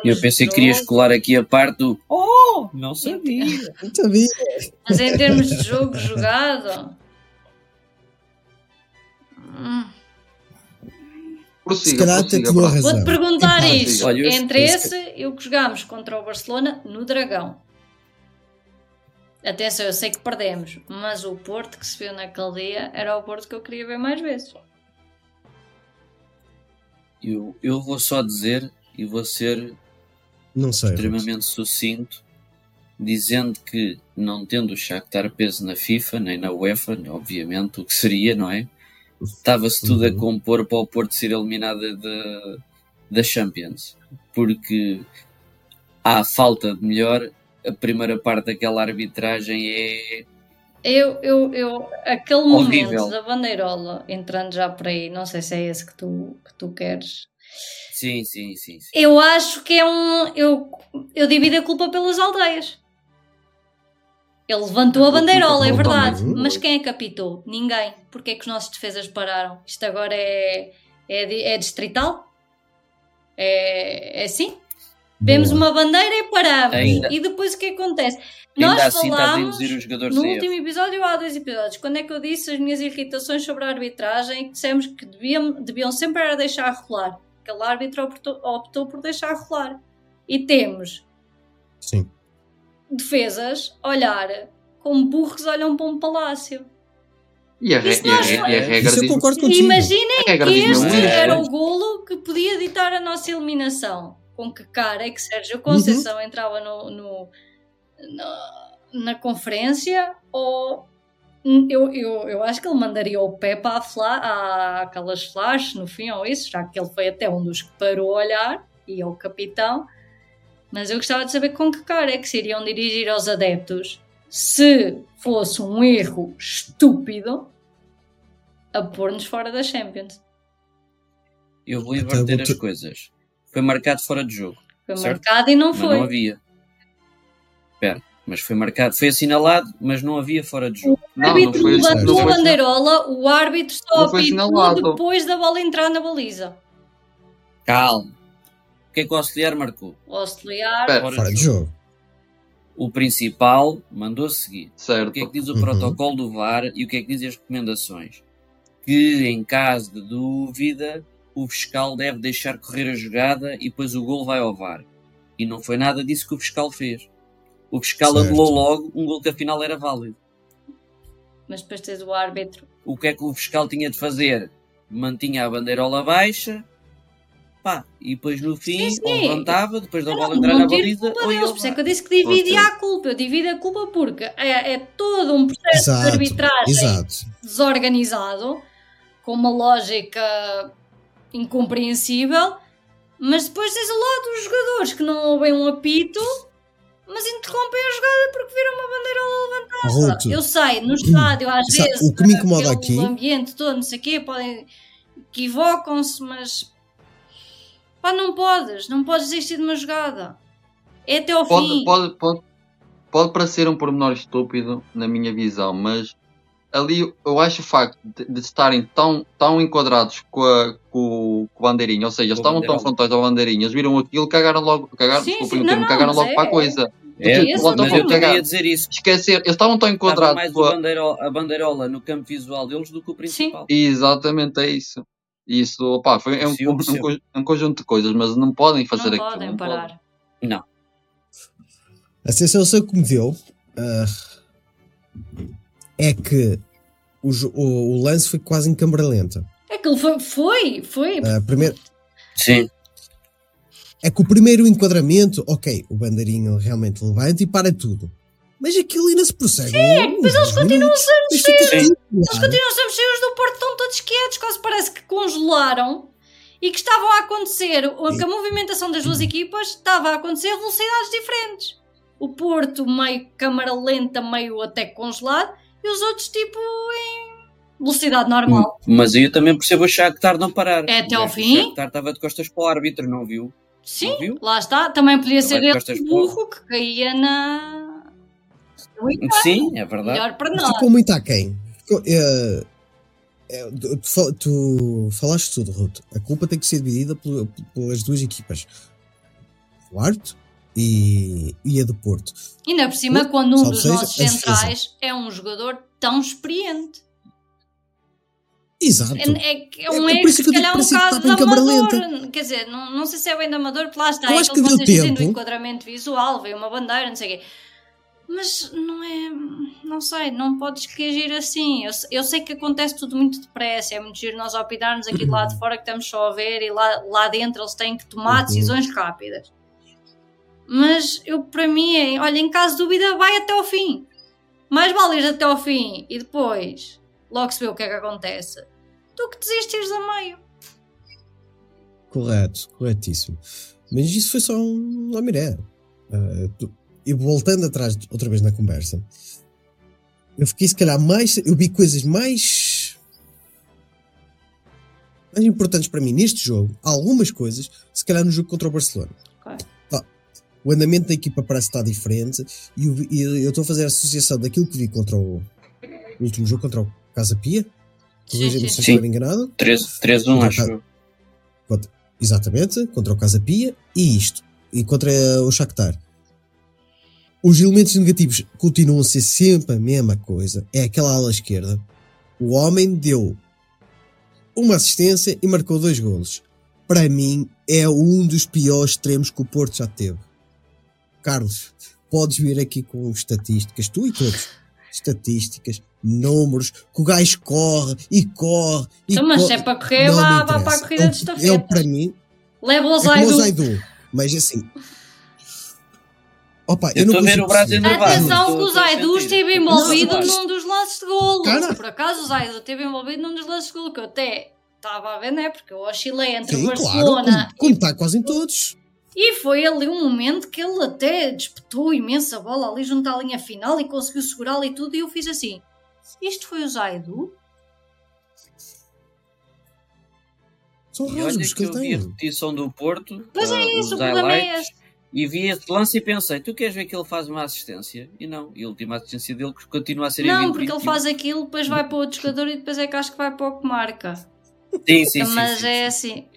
Eu pensei que querias colar aqui a parte do Oh, não sabia. não sabia. Mas em termos de jogo jogado. hum, Prossiga, Se calhar até prossiga, razão. Vou-te perguntar isso. olha, Entre esse e o que jogámos contra o Barcelona no Dragão. Atenção, eu sei que perdemos, mas o Porto que se viu naquele dia era o Porto que eu queria ver mais vezes. Eu, eu vou só dizer e vou ser Não sei. extremamente sucinto, dizendo que não tendo o Shakhtar peso na FIFA, nem na UEFA, obviamente, o que seria, não é? Estava-se tudo a Uhum. compor para o Porto ser eliminado da, da Champions, porque há falta de melhor, a primeira parte daquela arbitragem é Eu, eu, eu, aquele Horrível. momento da bandeirola, entrando já por aí, não sei se é esse que tu, que tu queres. Sim, sim, sim, sim. Eu acho que é um. Eu, eu divido a culpa pelas aldeias. Ele levantou a bandeirola, é verdade. Mas quem é que apitou? Ninguém. Porque é que os nossos defesas pararam? Isto agora é, é, é distrital? É, é assim? Vemos uma bandeira e paramos. Ainda- E depois o que acontece? Ainda Nós assim falámos no último episódio ou há dois episódios, quando é que eu disse as minhas irritações sobre a arbitragem, que dissemos que deviam, deviam sempre deixar rolar. Aquele árbitro optou, optou por deixar rolar. E temos Sim. defesas a olhar como burros olham para um palácio. E a, re- Isso e a, nós- re- e a regra eu diz concordo E contigo. imaginem a que este isso. era o golo que podia ditar a nossa eliminação. Com que cara é que Sérgio Conceição entrava no, no- na, na conferência ou eu, eu, eu acho que ele mandaria o Pepe à fla, aquelas flashes no fim ou isso, já que ele foi até um dos que parou a olhar e é o capitão. Mas eu gostava de saber com que cara é que se iriam dirigir aos adeptos se fosse um erro estúpido a pôr-nos fora da Champions. Eu vou inverter as coisas. Foi marcado fora de jogo, Foi Certo. marcado e não mas foi. não havia. Mas foi marcado, foi assinalado, mas não havia fora de jogo. O Não, não árbitro foi, levantou não a bandeirola, o árbitro só Não apitou depois da bola entrar na baliza. Calma. O que é que o auxiliar marcou? O auxiliar. Espera. Fora Fora de de jogo. jogo. O principal mandou seguir. certo. O que é que diz o Uhum. protocolo do VAR e o que é que dizem as recomendações? Que em caso de dúvida, o fiscal deve deixar correr a jogada e depois o gol vai ao VAR. E não foi nada disso que o fiscal fez. O fiscal Certo. anulou logo um gol que afinal era válido. Mas depois tens o árbitro. O que é que o fiscal tinha de fazer? Mantinha a bandeirola baixa, pá, e depois no fim Sim, sim. ou levantava, depois da bola entrar na baliza, deles, ao por isso é que eu disse que dividia a culpa. Eu divido a culpa porque é, é todo um processo de Exato. arbitragem Exato. desorganizado, com uma lógica incompreensível, mas depois tens o lado dos jogadores que não ouvem um apito, mas interrompem a jogada porque viram uma bandeirola levantada. Ruto, Eu sei, no estádio às vezes o que me incomoda aquele aqui- ambiente todo, não sei o quê, podem equivocam-se, mas pá, não podes, não podes desistir de uma jogada. É até ao Pode, fim. pode, pode, pode parecer um pormenor estúpido na minha visão, mas ali eu acho o facto de, de estarem tão, tão enquadrados com, a, com, o- com o bandeirinha, ou seja, eles Com estavam tão frontais ao bandeirinha, eles viram aquilo, cagaram logo, cagaram, Sim, desculpem sim, o termo, não, cagaram logo é- para a coisa. É, Esse mas é eu problema. também ia dizer isso. Esquecer, eles estavam tão enquadrados mais com a... bandeiro- a bandeirola no campo visual deles do que o principal. Exatamente, é isso. Isso, opá, foi, é um, Sim, um, um conjunto de coisas, mas não podem fazer não aquilo. podem não podem. parar. A sensação que me deu ah, é que o, o- o lance foi quase em câmara lenta. Aquilo foi, foi, foi. Ah, primeiro, Sim. É que o primeiro enquadramento, ok, o bandeirinho realmente levanta e para tudo. Mas aquilo ainda se prossegue. Sim, mas eles continuam a ser Sim. Eles continuam sempre cheios do Porto, estão todos quietos, quase parece que congelaram e que estavam a acontecer, o- que a movimentação das duas equipas estava a acontecer a velocidades diferentes. O Porto meio câmara lenta, meio até congelado, e os outros tipo em velocidade normal. Mas aí eu também percebo o Shakhtar não parar. É até ao O fim? Shakhtar estava de costas para o árbitro, não viu? Sim, lá está. Também podia ser ele o o- burro que caía na. Sim, é verdade. Melhor para nós. Ficou muito aquém. Ficou, eh, eh, tu, tu fal- tu falaste tudo, Ruto. A culpa tem que ser dividida pel- pelas duas equipas. O árbitro e, e a do Porto. Ainda por cima, Porto, quando um dos nossos centrais é um jogador tão experiente. Exato. É, é, é um É erro se que eu digo calhar que um bocado de amador. Quer dizer, não, não sei se é bem de amador, porque lá está, Eu é acho aquilo que deu vocês dizem do tempo. enquadramento visual, veio uma bandeira, não sei o quê. Mas não é. Não sei, não podes reagir assim. Eu, eu sei que acontece tudo muito depressa. É muito giro nós opinarmos aqui do lado de fora que estamos só a ver e lá, lá dentro eles têm que tomar Uhum. decisões rápidas. Mas eu, para mim, é, olha, em caso de dúvida, vai até ao fim. Mais vale ir até ao fim e depois logo se vê o que é que acontece do que desistires a meio. Correto, corretíssimo. Mas isso foi só um lamiré. Tu- e voltando atrás outra vez na conversa, eu fiquei se calhar mais. Eu vi coisas mais. mais importantes para mim neste jogo. Algumas coisas, se calhar no jogo contra o Barcelona. Pá, o andamento da equipa parece estar diferente e, e eu estou a fazer a associação daquilo que vi contra o, o último jogo contra o Casa Pia. Corrija-me se estiver enganado. 3-1, Já acho. Contra- exatamente, contra o Casa Pia e isto, e contra o Shakhtar. Os elementos negativos continuam a ser sempre a mesma coisa. É aquela ala esquerda. O homem deu uma assistência e marcou dois golos. Para mim, é um dos piores extremos que o Porto já teve. Carlos, podes vir aqui com estatísticas, tu e todos. Estatísticas, números, que o gajo corre e corre. E Então, mas se corre. é para correr, Não me vá, para a corrida de estafeta. Ele, para mim, Leva o é Zaidu. Zaidu. Mas assim. Opa, Eu eu, não a ver consigo o Brasil. Atenção que o Zaidu esteve Não, envolvido mas- num dos lances de golo. Cara. Por acaso o Zaidu esteve envolvido num dos lances de golo que eu até estava a ver, né? Porque eu oscilei entre Sim, o claro, Barcelona como, como está quase em todos. e foi ali um momento que ele até disputou imensa bola ali junto à linha final e conseguiu segurá-la e tudo. E eu fiz assim: Isto foi o Zaidu? São E olha que eu vi a repetição do Porto, Pois ah, é isso, os o problema é este. e vi esse lance e pensei, tu queres ver que ele faz uma assistência? E não, e a última assistência dele que continua a ser Não, 20, porque ele 21. faz aquilo, depois vai para outro jogador e depois é que acho que vai para o que marca. Sim, sim, sim. Mas sim, é sim. assim.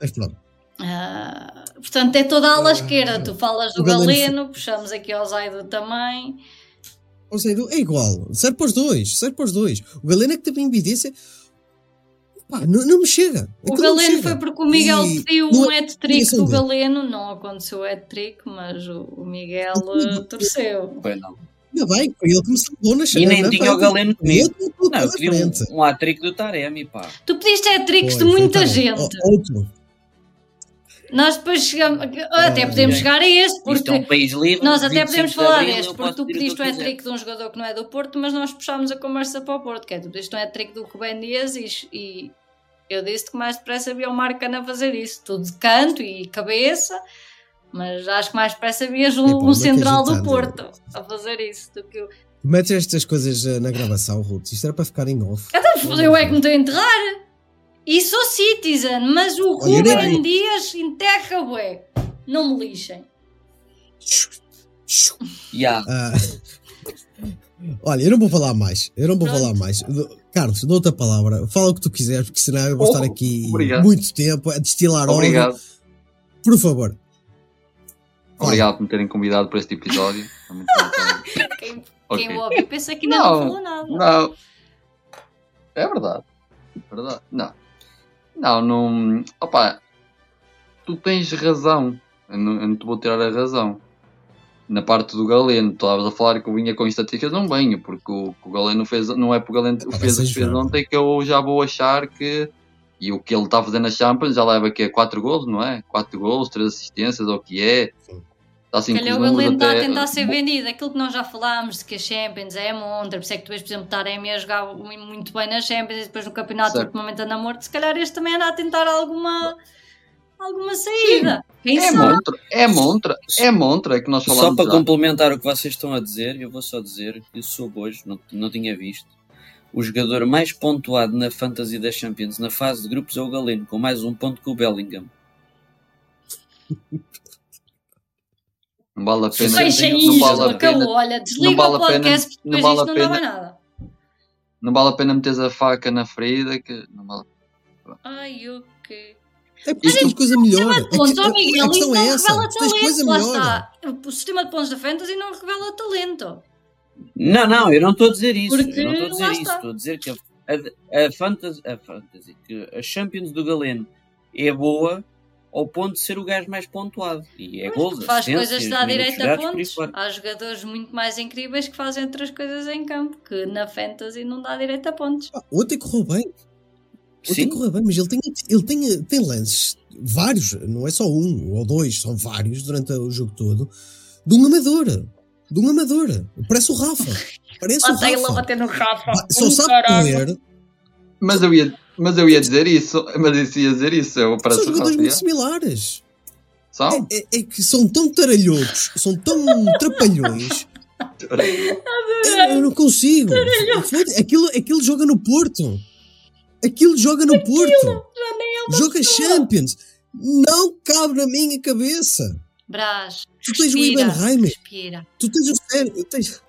Mas pronto. Ah, portanto, é toda a ala Ah, esquerda. Tu falas do Galeno Galeno, puxamos aqui ao Zaidu também. Ou seja, é igual. Serve para os dois. Serve para os dois. O Galeno é que teve evidência. Pá, não, não me chega. O Galeno chega. foi porque o Miguel E pediu um é- hat-trick do. Galeno. Não aconteceu o hat-trick, mas o o Miguel eh, torceu. Foi, não. Ainda bem, foi ele que me salvou na E nem tinha o Galeno comigo. que me colocou Não, eu queria um, um hat-trick do Taremi, pá. Tu pediste hat-tricks de muita gente. Outro. Nós depois chegamos. Até podemos chegar a este, Isto é um porque. país livre. Nós até 25 podemos de falar abril, deste, eu porque tu pediste um eu quiser. hat-trick de um jogador que não é do Porto, mas nós puxámos a conversa para o Porto, que é tu pediste um hat-trick do Rubén Dias e, e eu disse que mais depressa havia o Marcano a fazer isso, tudo de canto e cabeça, mas acho que mais depressa havia um, é central do? Porto a fazer isso do que eu. Metes estas coisas eh, na gravação, Ruth. Isto era para ficar em off. Então, eu é que me estou a enterrar. E sou citizen, mas o nem- Dias enterra, bué. Não me lixem. Ya. Ah, olha, eu não vou falar mais. Eu não vou Pronto. falar mais. Carlos, dou outra palavra. Fala o que tu quiseres, porque senão eu vou Oh, estar aqui obrigado. muito tempo a destilar. Obrigado. Por favor. Obrigado por me terem convidado para este episódio. É muito. Quem, Ok. quem ouve pensa que Não, não, falou nada. Não. É verdade. Verdade. Não. Não, não. Opa, tu tens razão. Eu não, eu não te vou tirar a razão. Na parte do Galeno, tu estavas a falar que eu vinha com estatísticas, não venho, porque o, o Galeno fez, não é porque o Galeno fez o que fez ontem que eu já vou achar que. E o que ele está fazendo na Champions já leva aqui a 4 golos, não é? 4 golos, 3 assistências, ou o que é. Está assim Se com calhar os o números Galeno está a até- tentar ser vendido. Aquilo que nós já falámos de que a Champions é a montra, por isso é que tu vês, por exemplo, Taremi a jogar muito bem na Champions e depois no campeonato Certo. ultimamente anda morto. Se calhar este também anda a tentar alguma, alguma saída. Quem É sabe? montra, é montra, é montra, é que nós Só falamos para já. complementar o que vocês estão a dizer, eu vou só dizer que soube hoje, não, não tinha visto. O jogador mais pontuado na Fantasy da Champions na fase de grupos é o Galeno, com mais um ponto que o Bellingham. Não vale a pena. Fecha não isto, vale a acabou. pena, Olha, desliga não vale o a pena- podcast porque não depois vale isto a não pena- mais nada. não vale a pena meteres a faca na ferida que não vale. Ai, o quê? É porque tens coisa melhor. A, Pontos, que- ó Miguel, a isso questão não é essa. revela Tu tens coisa talento. Lá está. O sistema de pontos da Fantasy não revela talento. Não, não, eu não estou a dizer isso. Porque eu não estou a dizer isso. Estou a dizer que a, a, a, fantasy, a fantasy, que a Champions do Galeno é boa ao ponto de ser o gajo mais pontuado. E é gols, faz coisas assistências, que dá minutos direito a pontos. Há jogadores muito mais incríveis que fazem outras coisas em campo, que na fantasy não dá direito a pontos. Ah, Ontem correu bem. Ontem Sim, correu bem, mas ele tem, ele tem, tem lances, vários, não é só um ou dois, são vários durante o jogo todo, de um amador. De um amador. Parece o Rafa. Parece o Bota ele a Rafa. bater no Rafa. Só Um sabe caralho. correr. Mas eu ia, mas eu ia dizer isso. Mas isso ia dizer isso. Eu São jogadores muito similares. São? É, é que são tão taralhocos, são tão trapalhões. Eu, eu não consigo. Aquilo, aquilo joga no Porto. Aquilo joga no Porto. Já nem é Joga pessoa. Champions. Não cabe na minha cabeça. Brás, Tu tens o respira, Ibenheimer. respira. Tu tens o Sérgio. Tens...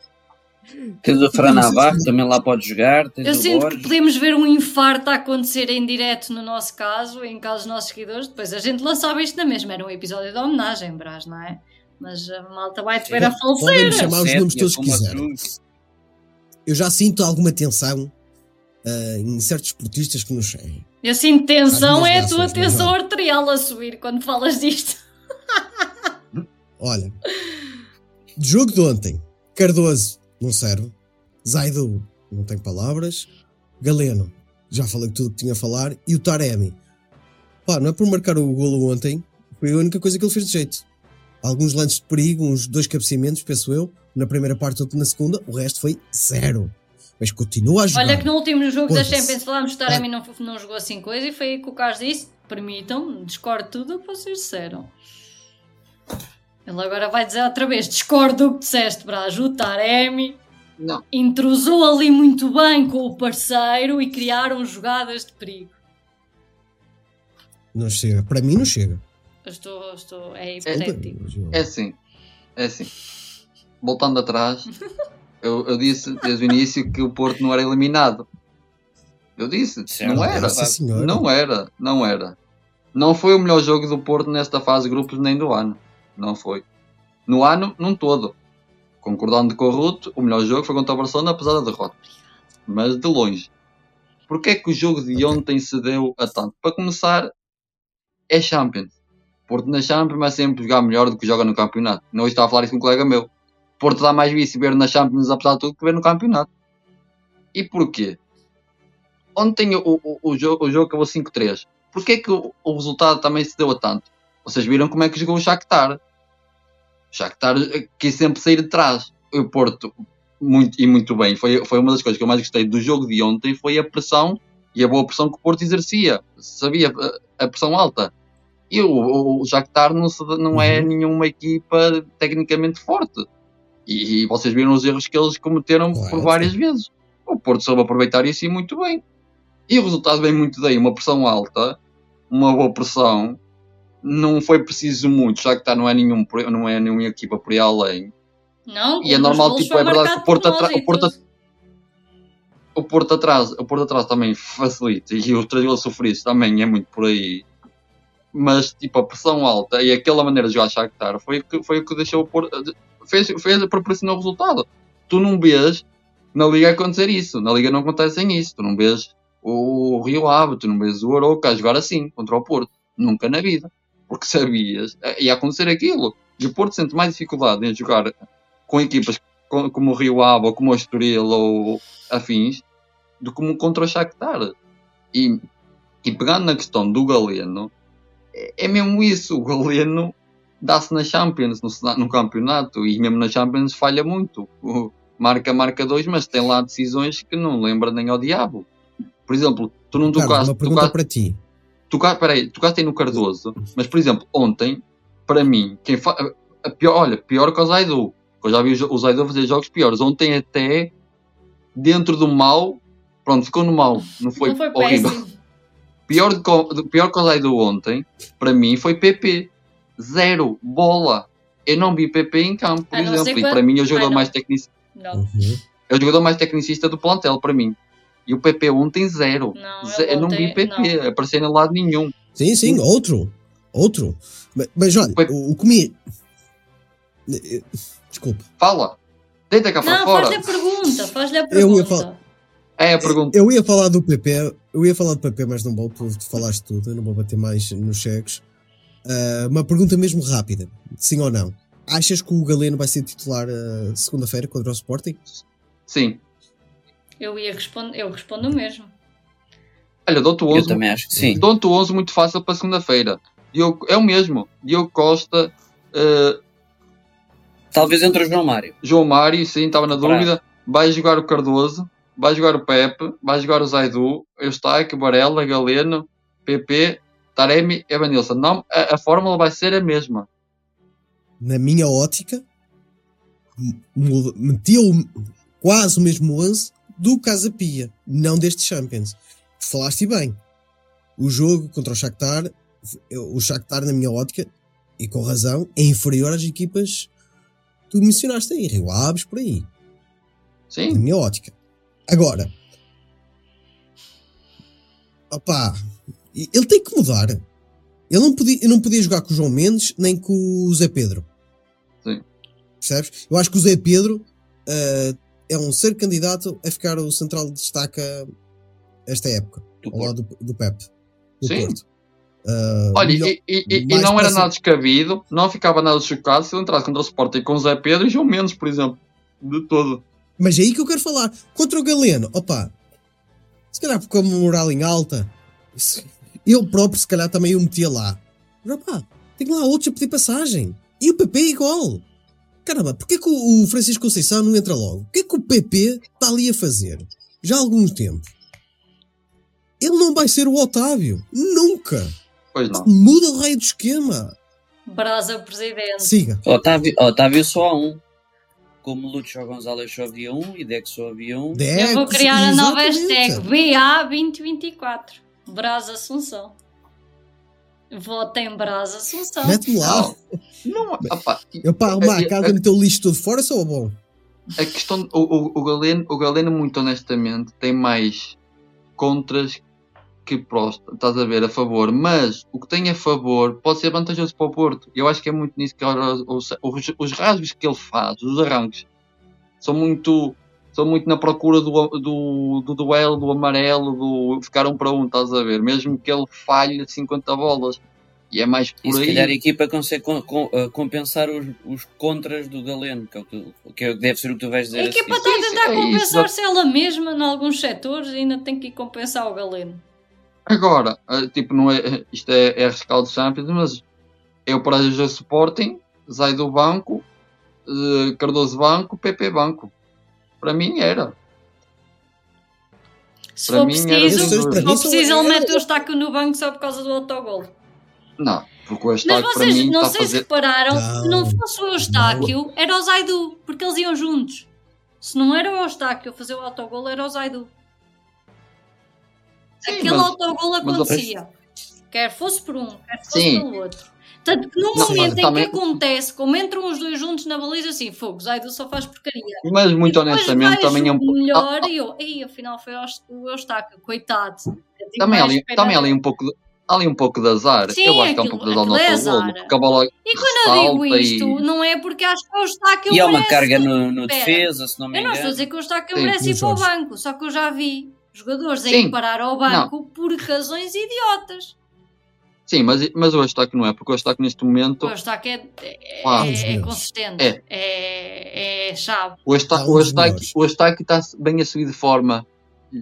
Tens o Fran Navarro, também lá pode jogar. Tens Eu o sinto Borges. que podemos ver um infarto a acontecer em direto no nosso caso, em caso dos nossos seguidores. Depois a gente lançava isto na mesma, era um episódio de homenagem, Brás, não é? Mas a malta vai te ver a Podem falecer. me chamar os nomes todos que quiserem. Eu já sinto alguma tensão ah, em certos esportistas que nos seguem. Eu sinto tensão, é a tua tensão arterial a subir quando falas disto. Olha, jogo de ontem, Cardoso não serve, Zaidu não tem palavras, Galeno, já falei tudo o que tinha a falar, e o Taremi. Pá, não é por marcar o golo ontem, foi a única coisa que ele fez de jeito. Alguns lances de perigo, uns dois cabeceamentos, penso eu, na primeira parte, outro na segunda, o resto foi zero. Mas continua a jogar. Olha que no último jogo da. Champions falámos que o Taremi não, não jogou assim coisa e foi aí que o Carlos disse, permitam, discordo tudo o que vocês disseram. Ele agora vai dizer outra vez, discordo do que disseste, Brás, o Taremi Não. intrusou ali muito bem com o parceiro e criaram jogadas de perigo. Não chega. Para mim não chega. Eu estou, estou, é Desculpa, hipotético. mas eu- É assim. É assim. Voltando atrás, eu, eu disse desde o início que o Porto não era eliminado. Eu disse, não era. Não era, não era. Não foi o melhor jogo do Porto nesta fase de grupos nem do ano. Não foi. No ano, num todo. Concordando com o Ruto, o melhor jogo foi contra o Barcelona, apesar da derrota. Mas de longe. Porquê que o jogo de ontem se deu a tanto? Para começar, é Champions. Porto na Champions vai sempre jogar melhor do que joga no campeonato. Não estava a falar isso com um colega meu. Porto dá mais vício ver na Champions, apesar de tudo, que ver no campeonato. E porquê? Ontem o, o, o, jogo, o jogo acabou 5-3. Porquê que o, o resultado também se deu a tanto? Vocês viram como é que jogou o Shakhtar. Shakhtar eh, quis sempre sair de trás. O Porto, muito, e muito bem, foi, foi uma das coisas que eu mais gostei do jogo de ontem, foi a pressão e a boa pressão que o Porto exercia. Sabia eh, a pressão alta. E o, o, Shakhtar não, se- não é Uhum. nenhuma equipa tecnicamente forte. E, e vocês viram os erros que eles cometeram por várias vezes. O Porto soube aproveitar isso e muito bem. E o resultado vem muito daí. Uma pressão alta, uma boa pressão. Não foi preciso muito. Shakhtar não é, nenhum, não é nenhuma equipa por aí além. Não, E é normal, tipo, é verdade que o Porto atra- e o Porto o Porto atrás, o Porto atrás também facilita e o Trajano sofrer isso também é muito por aí. Mas tipo a pressão alta e aquela maneira de jogar Shakhtar foi que foi o que deixou o Porto fez fez proporcionou o resultado. Tu não vês na liga acontecer isso, na liga não acontece isso. Tu não vês o Rio Ave, tu não vês o Aroca a jogar assim contra o Porto, nunca na vida, porque sabias eh, ia acontecer aquilo. E o Porto sente mais dificuldade em jogar com equipas co- como o Rio Ave ou como o Estoril ou afins do que contra o Shakhtar. E, e pegando na questão do Galeno, é, é mesmo isso. O Galeno dá-se na Champions, no, no campeonato, e mesmo na Champions falha muito. Marca, marca dois, mas tem lá decisões que não lembra nem ao diabo. Por exemplo, tu não tocaste, uma pergunta tocaste, para ti. Tocaste, peraí, tocaste aí no Cardoso, mas por exemplo, ontem, para mim, quem fa... a pior, olha, pior que o Zaidu. Eu já vi o Zaidu fazer jogos piores. Ontem até, dentro do mal, pronto, ficou no mal. Não foi, não foi horrível. péssimo. Pior, do que o- do- pior que o Zaidu ontem, para mim, foi PP. Zero. Bola. Eu não vi PP em campo, por exemplo. E quando- para mim é o jogador mais tecnicista. Uhum. É o jogador mais tecnicista do plantel, para mim. E o PP ontem, zero. não, Ze- eu não vi PP não. aparecer em lado nenhum. Sim, sim, outro. Outro. Mas, mas olha, o, o que me. Eh, Desculpa. Fala. Deita cá para Não, fora. faz-lhe a pergunta, faz-lhe a Eu ia pergunta. falar- É a pergunta. Eu ia falar do PP, eu ia falar do PP, mas não vou, tu falaste tudo, eu não vou bater mais nos chegos. Ah, uma pergunta mesmo rápida, sim ou não? Achas que o Galeno vai ser titular ah, segunda-feira contra o Sporting? Sim. Eu ia responder, eu respondo mesmo. Olha, dou-te o Eu 11. também acho que sim. Dou-te o 11 muito fácil para segunda-feira. Diogo- É o mesmo. Diogo Costa, eh, Talvez entre o João Mário. João Mário, sim, estava na dúvida. Vai jogar o Cardoso, vai jogar o Pepe, vai jogar o Zaidu, Eustáquio, Varela, Galeno, PP, Taremi, Evanilson. Não, a, a fórmula vai ser a mesma. Na minha ótica, meteu quase o mesmo 11 do Casa Pia, não deste Champions. Falaste bem. O jogo contra o Shakhtar, o Shakhtar na minha ótica, e com razão, é inferior às equipas que tu mencionaste aí, Rio Aves, por aí. na Sim, minha ótica. Agora, opá, ele tem que mudar. Ele não podia, não podia jogar com o João Mendes nem com o Zé Pedro. Sim. Percebes? Eu acho que o Zé Pedro ah, é um ser candidato a ficar o central de destaca esta época, Do ao lado do, do Pep. Do Sim. Porto. Ah, Olha, melhor- e, e- e- não era nada descabido, não ficava nada chocado se ele entrasse contra o Sporting com Zé Pedro e João Mendes, por exemplo. De todo. Mas é aí que eu quero falar. Contra o Galeno, opa, se calhar com a moral em alta, eu próprio se calhar também o metia lá. Mas opá, tem lá outros a pedir passagem. E o PP é igual. Caramba, porquê que o o Francisco Conceição não entra logo? O que é que o PP está ali a fazer? Já há algum tempo. Ele não vai ser o Otávio. Nunca. Pois não. Muda o raio do esquema. Brasa presidente. Siga. Otávio, Otávio só há um. Como Lúcio Gonzalez só havia um e Dex só havia um. Eu vou criar a nova hashtag Exatamente. BA2024. Brasa Assunção. Votem em Brasa Assunção. Mete-me lá. Não, não opá, Eu para arrumar É, a casa, meter o lixo todo fora, sou bom. a questão, o, o, o, Galeno, o Galeno, muito honestamente, tem mais contras que prós, estás a ver, a favor, mas o que tem a favor pode ser vantajoso para o Porto. Eu acho que é muito nisso que os, os, os rasgos que ele faz, os arranques, são muito, são muito na procura do, do, do duelo, do amarelo, do ficar um para um, estás a ver, mesmo que ele falhe 50 bolas. E é mais E por se aí. calhar a equipa consegue com- com- uh, compensar os, os contras do Galeno, que, é o que, que é- deve ser o que tu vais dizer A a equipa está a tentar é compensar-se ela mesma em alguns setores e ainda tem que ir compensar o Galeno. Agora, eh, tipo, não é, isto é, é de Champions, mas eu para o Sporting, Zai do banco, eh, Cardoso banco, PP banco. Para mim era. Se Para for mim era preciso, sem se dúvida. for preciso, Para ele mete o estaco no banco só por causa do autogol. Não, porque o Mas Eustáquio para vocês, mim não está a sei se fazer. repararam, Não, se não fosse o Eustáquio, era o Zaidu, porque eles iam juntos. Se não era o Eustáquio a fazer o autogol, era o Zaidu. Sim, Aquele mas- autogol mas acontecia. Quer fosse por um, quer fosse Sim. pelo outro. Tanto que no Não, momento em também- que acontece, como entram os dois juntos na baliza, assim, fogo, Zaidu só faz porcaria. Mas muito E honestamente também é um o pouco. melhor e eu, ei, afinal foi o Eust- o Eustáquio, coitado. Eu tive Também ali, também ali um pouco de, há ali um pouco de azar. Sim, eu acho que há um pouco de azar no é azar. porque a bola E quando eu digo isto, e- não é porque acho que o Eustáquio E há uma merece. carga no, no defesa, se não me Eu não estou a engano. dizer que o Eustáquio merece ir para o banco, só que eu já vi jogadores a ir parar ao banco por razões idiotas. Sim, mas, mas o Eustáquio não é, porque o Eustáquio neste momento. O Eustáquio é, é, Ah, é- é consistente, É. é, é chave. O Eustá- Há o melhores. o está bem a subir de forma.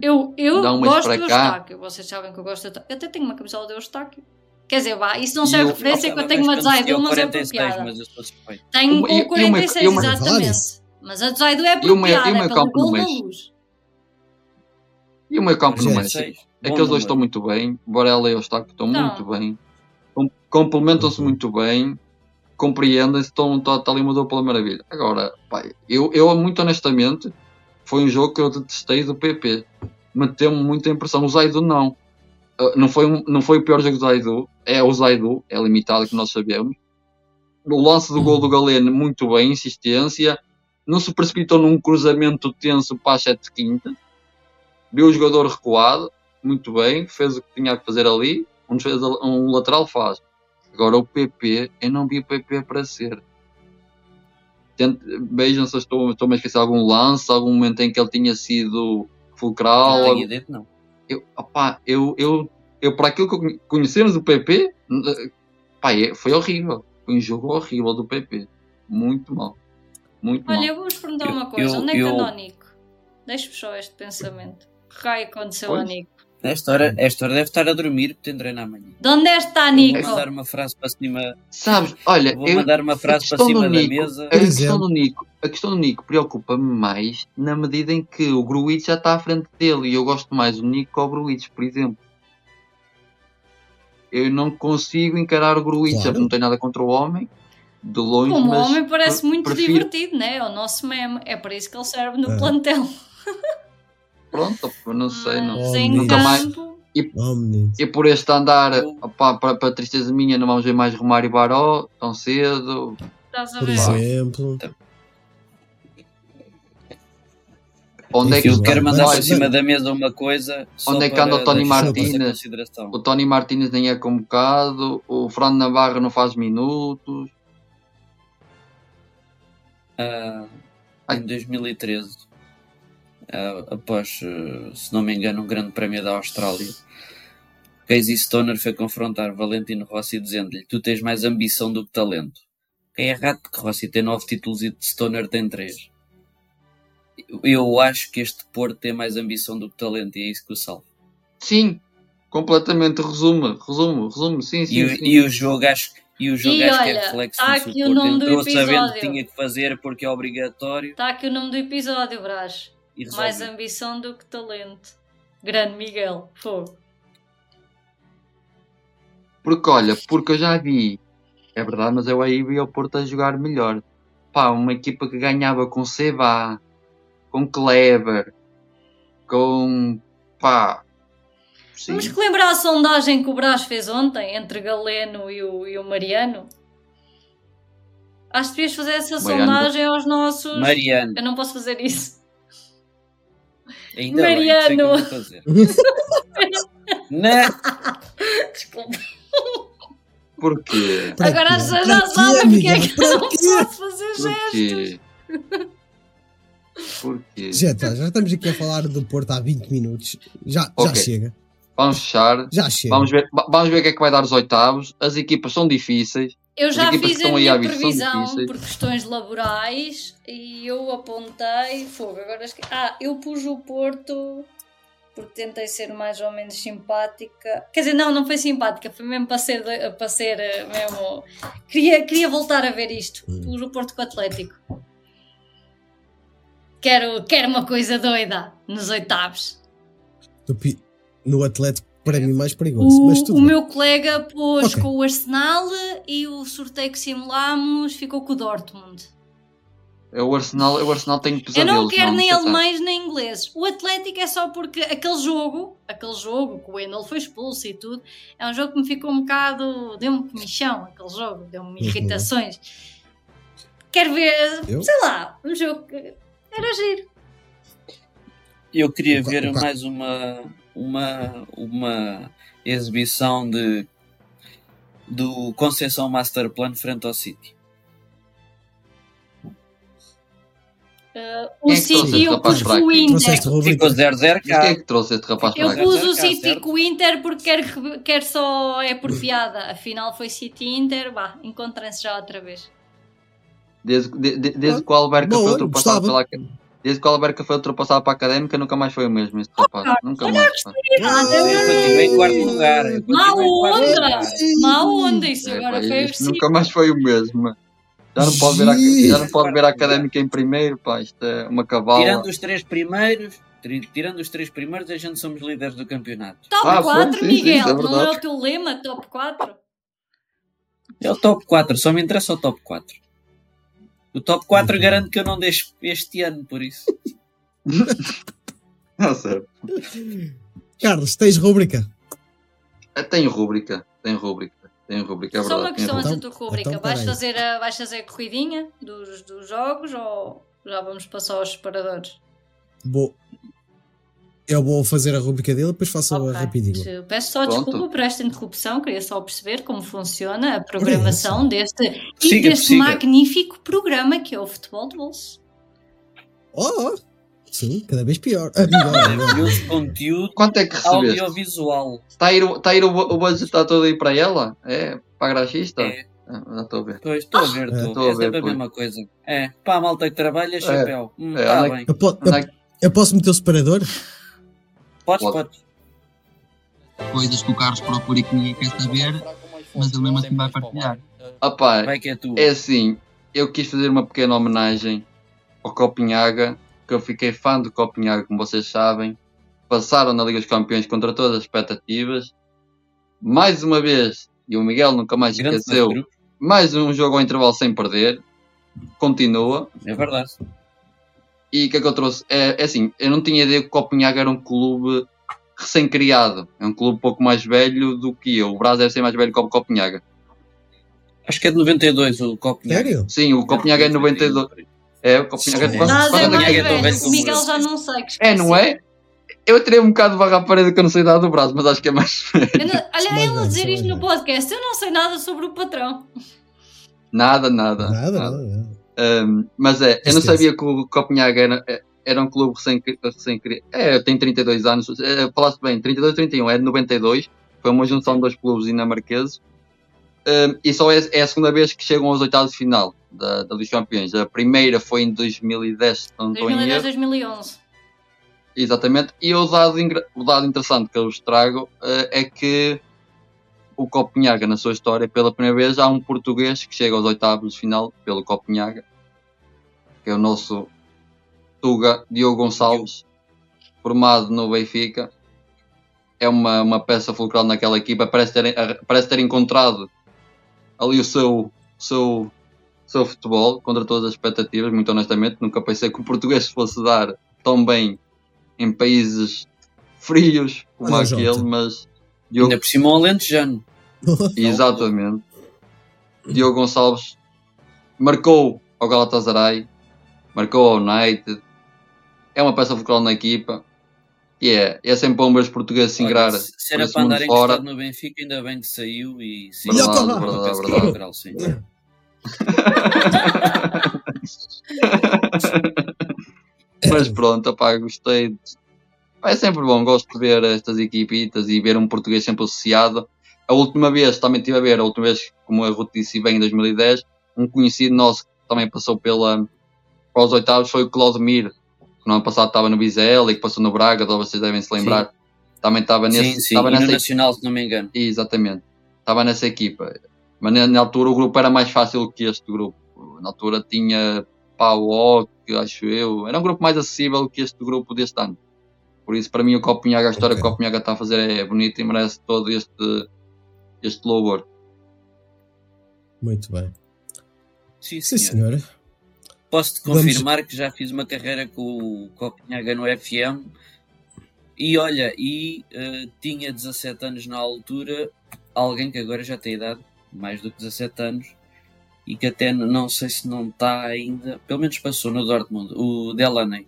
Eu, eu um gosto do. Eustáquio, vocês sabem que eu gosto do Eustáquio. Eu até tenho uma camisola do Eustáquio. Quer dizer, vá, isso não serve eu- referência que eu tenho uma de Zaidu, chegou mas é por 46, piada. mas eu sou suspeito. Tenho com uma- 46, e uma- Falar exatamente. Mas a de Zaidu é uma é mês. luz. E o meio campo no Gente, México. 46. Bom Aqueles dois estão muito bem. Borella e Eustáquio estão Não. muito bem. Com- Complementam-se muito bem. Compreendem-se. Estão, está, está ali uma dupla maravilha. Agora, pá, eu, eu, muito honestamente, foi um jogo que eu detestei do PP. Meteu-me muita impressão. O Zaidu não. Uh, Não foi, um- não foi o pior jogo do Zaidu. É o Zaidu. É limitado, que nós sabemos. O lance do gol do Galeno, muito bem. Insistência. Não se precipitou num cruzamento tenso para as 7 quintas viu o jogador recuado, muito bem, fez o que tinha que fazer ali, um, defesa- um lateral faz. Agora o PP, eu não vi o PP. Tente- Vejam se estou, estou a esquecer algum lance, algum momento em que ele tinha sido fulcral. Não não. eu, opá, eu, eu, eu, para aquilo que conhecemos do PP, eh, pá, é- foi horrível. Foi um jogo horrível do PP. Muito mal. Muito Olha, mal. eu vou-vos perguntar uma coisa. eu- Onde é que eu- anda o Nico? Deixe-me só este pensamento. Que raio aconteceu ao Pois. Nico? Esta hora, esta hora deve estar a dormir, porque tem treino amanhã. De onde é que está Nico? Vou mandar uma frase para cima, Sabes, olha, vou eu, mandar uma frase a para cima do da Nico- mesa. a questão do Nico, a questão do Nico preocupa-me mais na medida em que o Gruitch já está à frente dele e eu gosto mais do Nico que o Gruitch, por exemplo. Eu não consigo encarar o Gruitch, Claro. não tenho nada contra o homem, de longe, Como mas homem parece muito prefiro- divertido, né? É o nosso meme. É para isso que ele serve no É. plantel. Pronto, não sei, não. Nunca mais- menino. E por este andar, opá, para, para tristeza minha, não vamos ver mais Romário e Baró tão cedo. estás a Por ver? exemplo. Onde é que Eu quero mandar para cima da mesa uma coisa. Onde é que anda o Tony Martínez? o Tony Martínez nem é convocado, o Fernando Navarro não faz minutos. Ah, em 2013, ah, após, ah, se não me engano, um grande prémio da Austrália, Casey Stoner foi confrontar Valentino Rossi dizendo-lhe: Tu tens mais ambição do que talento. Quem é rato que Rossi tem nove títulos e Stoner tem três. Eu- acho que este Porto tem mais ambição do que talento e é isso que o salva. Sim, completamente. Resume, resume, resume. Sim, sim. E, o- sim. e o jogo acho, e o jogo E acho que é olha, reflexo tá disso. aqui O nome do entrou sabendo episódio. que tinha que fazer porque é obrigatório Está aqui o nome do episódio, Brás. E resolve. Mais ambição do que talento. Grande Miguel. Fogo. Porque olha, porque eu já vi, é verdade, mas eu aí vi o Porto a jogar melhor. Pá, uma equipa que ganhava com Seba, com Kleber, com. pá. Sim. Vamos relembrar a sondagem que o Brás fez ontem entre Galeno e o, e o Mariano? Acho que devias fazer essa Mariano. sondagem aos nossos. Mariano, Eu não posso fazer isso. Ainda bem, sei que eu Mariano. vou fazer. Não, Desculpa. Porquê? Para Agora Para já quê, sabem porque é que eu não Para quê? posso fazer gestos. Porquê? Gente, já estamos aqui a falar do Porto há 20 minutos. Já, já Ok. chega. Vamos fechar. Já chega. Vamos ver, va- vamos ver o que é que vai dar os oitavos. As equipas são difíceis. Eu já fiz a minha previsão por questões laborais e eu apontei. Fogo, agora esque... Ah, eu pus o Porto porque tentei ser mais ou menos simpática. Quer dizer, não, não foi simpática, foi mesmo para ser, para ser eh, mesmo. Queria, queria voltar a ver isto. Hum. Pus o Porto com o Atlético. Quero, quero uma coisa doida nos oitavos. Pi- No Atlético, para mim, mais perigoso. O, mas tudo o bem. meu colega pôs Ok. com o Arsenal e o sorteio que simulámos ficou com o Dortmund. É O Arsenal, o Arsenal tem Eu pesadelos. não quero nem está. alemães nem ingleses. O Atlético é só porque aquele jogo, aquele jogo que o Wendel foi expulso e tudo, é um jogo que me ficou um bocado. deu-me comichão aquele jogo, deu-me Uhum. irritações. Quero ver, Eu? sei lá, um jogo que era giro. eu queria ver mais uma, uma, uma exibição de do Conceição Master Plan frente ao City. Uh, Quem o é que trouxe City eu pus o? Inter. Ficou 0-0 Mas quem é cá. que trouxe este rapaz Eu para aqui? pus o Cá, City com o Inter porque quero, quero só é por piada. Afinal foi City Inter, vá, encontrem-se já outra vez. Desde, de- de- desde que o Alberca Boa, foi ultrapassado pela Desde que o Alberca foi ultrapassado para a académica, nunca mais foi o mesmo este rapaz. nunca mais. pá. Eu continuei em quarto lugar. Má onda! Má onda! Isso É, agora pá, foi o isto nunca mais foi o mesmo. Já não pode ver a, já não pode ver a académica em primeiro, pá, isto é uma cavala. Tirando os três primeiros, tirando os três primeiros, a gente somos líderes do campeonato. Top Ah, 4, pois, sim, sim, Miguel! isso é não é o teu lema, top 4? É o top 4, só me interessa o top 4. O top 4 Uhum. garanto que eu não deixo este ano, por isso. Ah, certo. Carlos, tens rubrica? É, Tem rúbrica, tem rúbrica, tem rúbrica, é Só uma questão antes rúbrica. da tua rubrica. Então, vais, fazer a, vais fazer a corridinha dos, dos jogos ou já vamos passar aos separadores? Vou. Eu vou fazer a rubrica dele, depois faço Ok. rapidinho. Peço só Pronto. desculpa por esta interrupção, queria só perceber como funciona a programação deste, e Siga, deste siga. magnífico programa que é o Futebol de Bolso. Oh, oh. Sim, cada vez pior. Ah. Maravilhoso conteúdo Quanto é que recebeste? audiovisual. Está a ir, o- está a ir o, o budget está todo aí para ela? É? Para a graxista? É. Ah, já estou a ver. Pois, estou a ver, É. estou. A É ver, sempre a mesma coisa. É, para a malta que trabalha, chapéu. Hum, É, tá bem. Eu, po- é eu- eu posso meter o separador? Podes, Pode. podes. coisas que o Carlos procura e que ninguém quer saber, mas ele mesmo assim vai partilhar. Opá, Vai que é tu. é assim, eu quis fazer uma pequena homenagem ao Copenhaga, que eu fiquei fã do Copenhaga, como vocês sabem. Passaram na Liga dos Campeões contra todas as expectativas. Mais uma vez, e o Miguel nunca mais Grande esqueceu, mais um jogo ao intervalo sem perder. Continua. É verdade. E o que é que eu trouxe? É, é assim, eu não tinha ideia que o Copenhaga era um clube recém-criado. É um clube um pouco mais velho do que eu. O Brasil deve ser mais velho que o Copenhaga. Acho que é de 92 o Copenhague. Sério? Sim, o Copenhaga é 92. É, o Copenhaga é quase- Nada quase é mais Copenhague é velho. velho Miguel já não sei. que É, não é? Eu tirei um bocado de barra à parede que eu não sei nada do Brasil, mas acho que é mais velho. Não- olha, ele velho, dizer isto no velho. podcast. Eu não sei nada sobre o patrão. Nada, nada. Nada, nada. nada. Um, mas é, eu não sabia que o Copenhaga era, era um clube recém, recém criado. É, tem 32 anos. É, falaste bem, 32 31, é de 92. Foi uma junção de dois clubes dinamarqueses. Um, e só é, é a segunda vez que chegam aos oitavos de final da, da Liga dos Campeões. A primeira foi em 2010, se não estou em 2010, erro. 2011. Exatamente. E o dado, o dado interessante que eu vos trago eh, é que o Copenhaga, na sua história, pela primeira vez, há um português que chega aos oitavos de final pelo Copenhaga, que é o nosso Tuga Diogo Gonçalves, formado no Benfica. É uma, uma peça fulcral naquela equipa. Parece ter, parece ter encontrado ali o seu, seu, seu futebol contra todas as expectativas, muito honestamente. Nunca pensei que o português fosse dar tão bem em países frios como Olha aquele, mas Diogo, Ainda por cima um alentejano. exatamente. Diogo Gonçalves marcou ao Galatasaray, marcou ao United, é uma peça fulcral na equipa e é, é sempre bom ver os portugueses se ingrar se era para andar mundo fora. encostado no Benfica, ainda bem que saiu e sim. Verdade, verdade, verdade. lateral, sim. Mas pronto, opá, gostei. É sempre bom, gosto de ver estas equipitas e ver um português sempre associado. A última vez, também estive a ver, a última vez, como a Ruth disse bem, em 2010, um conhecido nosso que também passou pela, para os oitavos foi o Claudemir, que no ano passado estava no Vizela e que passou no Braga, vocês devem se lembrar. Também estava nesse, Sim, sim. estava nessa Nacional, se não me engano. Exatamente. Estava nessa equipa. Mas na, na altura o grupo era mais fácil que este grupo. Na altura tinha Pau acho eu. Era um grupo mais acessível que este grupo deste ano. Por isso, para mim, o Copenhaga, a história Ok. que o Copenhaga está a fazer é bonita e merece todo este, este louvor. Muito bem. Sim, Sim, senhor. senhora. Posso-te Vamos- confirmar que já fiz uma carreira com o Copenhaga no FM e olha, e eh, tinha 17 anos na altura, alguém que agora já tem idade, mais do que 17 anos, e que até não sei se não está ainda, pelo menos passou no Dortmund, o Delaney,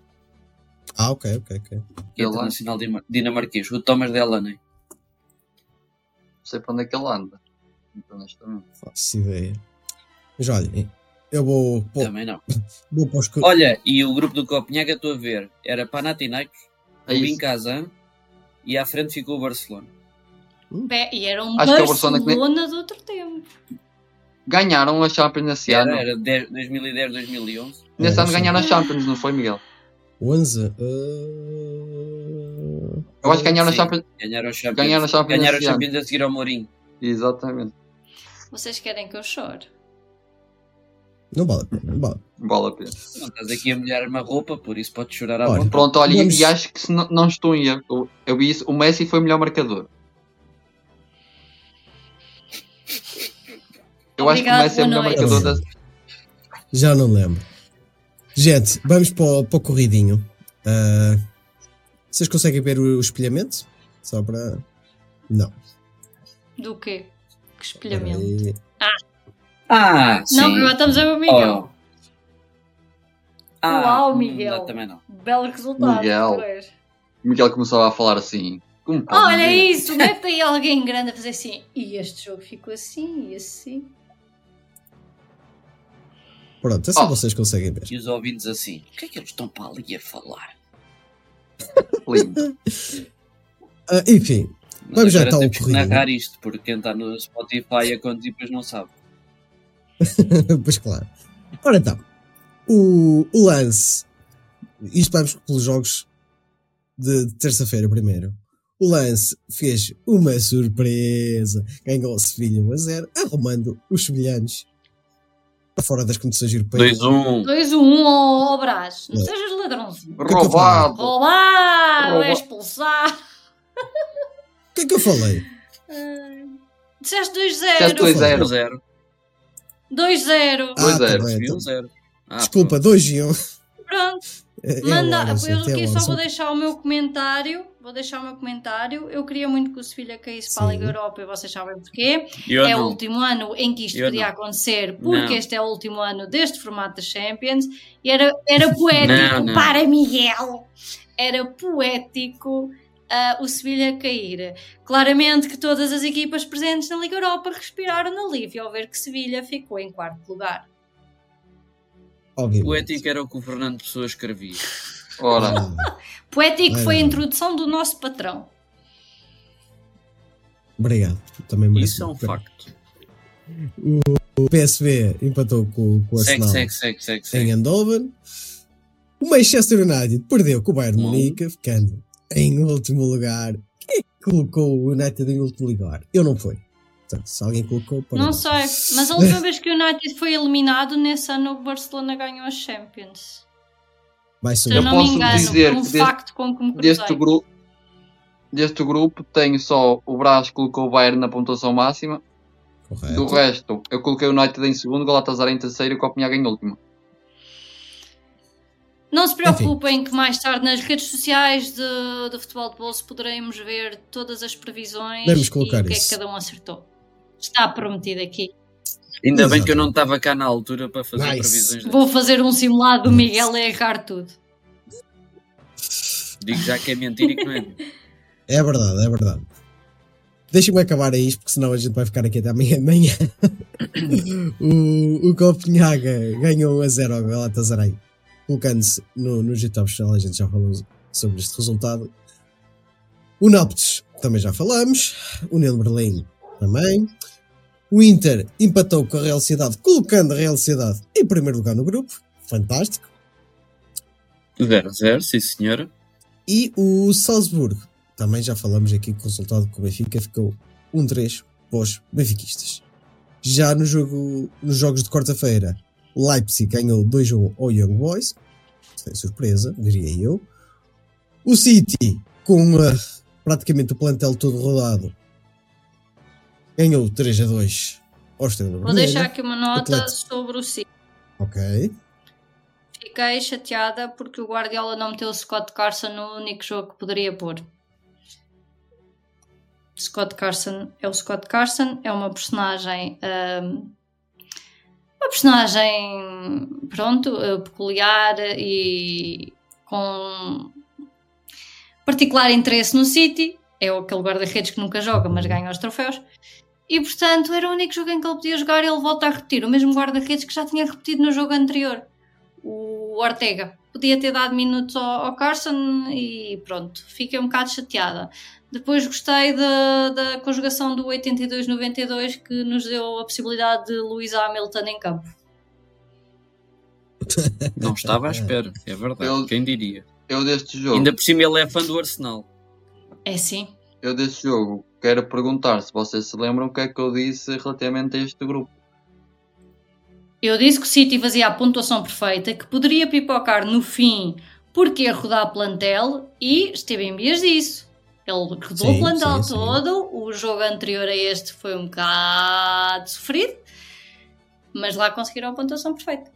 Ah, ok, ok, ok. que é internacional dima- dinamarquês, o Thomas Delaney. Não sei para onde é que ele anda. Honestamente. Faço ideia. Mas olha, eu vou, vou, Também não. vou para os. Olha, e o grupo do Copenhaga estou a ver, era Panathinaikos, É isso. Kazan, e à frente ficou o Barcelona. Bé, e era um Acho que é o Barcelona que nem- Barcelona do outro tempo. Ganharam a Champions nesse ano. Era, era 10 2010, 2011. Nesse É, ano ganharam a Champions, não foi, Miguel? 11. Eu acho que ganharam a Champions. Ganharam a Champions. Ganharam a Champions Ganharam. Champions a seguir ao Mourinho. Exatamente. Vocês querem que eu chore? Não vale a pena, não vale. Vale a pena. Não estás aqui a molhar uma roupa, por isso podes chorar à Olha, vontade. Pronto, olha, e- Vamos- e acho que se não, não estou em erro, eu, vi isso, o Messi foi o melhor marcador. Eu acho que o Obrigado, Messi é o melhor noite. marcador da. Já não lembro. Gente, vamos para o, para o corridinho. Ah, vocês conseguem ver o, o espelhamento? Só para. Não. Do quê? Que espelhamento. aí. Ah, sim. Não, agora estamos a ver o Miguel. Oh. Ah, Uau, hum, Miguel. não, também não. Belo resultado. Miguel. tu és. O Miguel começava a falar assim. Como Olha ver? isso, mete aí alguém grande a fazer assim. E este jogo ficou assim, e assim. Pronto, é só Oh. vocês conseguem ver. E os ouvintes assim, o que é que eles estão para ali a falar? Ah, enfim, Mas Vamos já então ao corrido. narrar isto, porque quem está no Spotify a conta e depois não sabe. pois claro. Ora então, o, o lance. Isto vamos pelos jogos de, de terça-feira primeiro. O lance fez uma surpresa. Ganhou o Sevilha 1 a 0, arrumando os sevilhanos para fora das competições europeias. 2-1. 2 1 um ao, ao Brás. Não É. sejas ladrãozinho. Roubado! Roubado, Rouba- é expulsar. O que é que eu falei? Ah, Disseste Disseste 2-0. 2-0. 2-0. 2-0. Ah, 2-0. tá bem, Viu? então. 0. Ah, Desculpa, 2 e 1. Pronto. É, Manda, hora, eu é aqui só vou deixar o meu comentário. Vou deixar o meu comentário. Eu queria muito que o Sevilha caísse para a. Liga Europa e vocês sabem porquê. Eu é o não. último ano em que isto Eu podia não. acontecer, porque Não. este é o último ano deste formato da Champions. E era, era poético Não, não. para Miguel. Era poético ah, o Sevilha cair. Claramente que todas as equipas presentes na Liga Europa respiraram no alívio ao ver que Sevilha ficou em quarto lugar. O Obviamente. ético era o que o Fernando Pessoa escrevia. Ora, Poético foi a não. introdução do nosso patrão. obrigado. Também. Isso é um facto. O PSV empatou com, com o Arsenal segue, segue, segue. em. Andover. O Manchester United perdeu com o Bayern. Munique, ficando em último lugar. Quem é colocou o United em último lugar? Eu não fui. Portanto, se alguém colocou, Não parabéns. sei, mas a última vez que o United foi eliminado, nesse ano o Barcelona ganhou a Champions. Vai subir. eu Eu não me posso engano, dizer um que deste- facto com que me cruzei. deste grupo, deste grupo tenho só o Brás que colocou o Bayern na pontuação máxima. Correto. Do resto, eu coloquei o United em segundo, Galatasaray em terceiro e o Copenhague em último. Não se preocupem que mais tarde nas redes sociais de, de Futebol de Bolso poderemos ver todas as previsões e o que é isso. que cada um acertou. Está prometido aqui. Ainda bem que eu não estava cá na altura para fazer Nice. previsões. Vou fazer um simulado do Miguel a errar tudo. Digo já que é mentira e que não é. É verdade, é verdade. Deixa-me acabar a isto, porque senão a gente vai ficar aqui até amanhã de manhã. o, o Copenhaga ganhou 1 a 0 ao Galatasaray, colocando-se no, no G-Top Final. A gente já falou sobre este resultado. O Nápoles também já falamos. O de Berlim também. O Inter empatou com a Real Sociedade, colocando a Real Sociedade em primeiro lugar no grupo. Fantástico. 0-0, sim senhora. E o Salzburgo, também já falamos aqui que o resultado com o Benfica ficou 1-3 para os benfiquistas. Já no jogo, nos jogos de quarta-feira, Leipzig ganhou 2-1 ao Young Boys, sem surpresa, diria eu. O City, com praticamente o plantel todo rodado, ganhou 3-2 ao Estrela Vou Vermelha. deixar aqui uma nota Atlético. sobre o City. Ok. Fiquei chateada porque o Guardiola não meteu o Scott Carson no único jogo que poderia pôr. Scott Carson é o Scott Carson, é uma personagem. ahm, uma personagem, pronto, eh, peculiar e com particular interesse no City. É aquele guarda-redes que nunca joga, mas ganha os troféus. E portanto, era o único jogo em que ele podia jogar e ele volta a repetir. O mesmo guarda-redes que já tinha repetido no jogo anterior o Ortega. Podia ter dado minutos ao, ao Carson e pronto, fiquei um bocado chateada. Depois gostei da, da conjugação do 82-92 que nos deu a possibilidade de Luís Hamilton em campo. Não estava à espera, é verdade. Eu- Quem diria? Eu deste jogo, Ainda por cima ele é fã do Arsenal. É sim. eu deste jogo, quero perguntar se vocês se lembram o que é que eu disse relativamente a este grupo. Eu disse que o City fazia a pontuação perfeita, que poderia pipocar no fim porque ia rodar plantel e esteve em vias disso. Ele rodou Sim, o plantel sim, sim. todo, o jogo anterior a este foi um bocado sofrido, mas lá conseguiram a pontuação perfeita.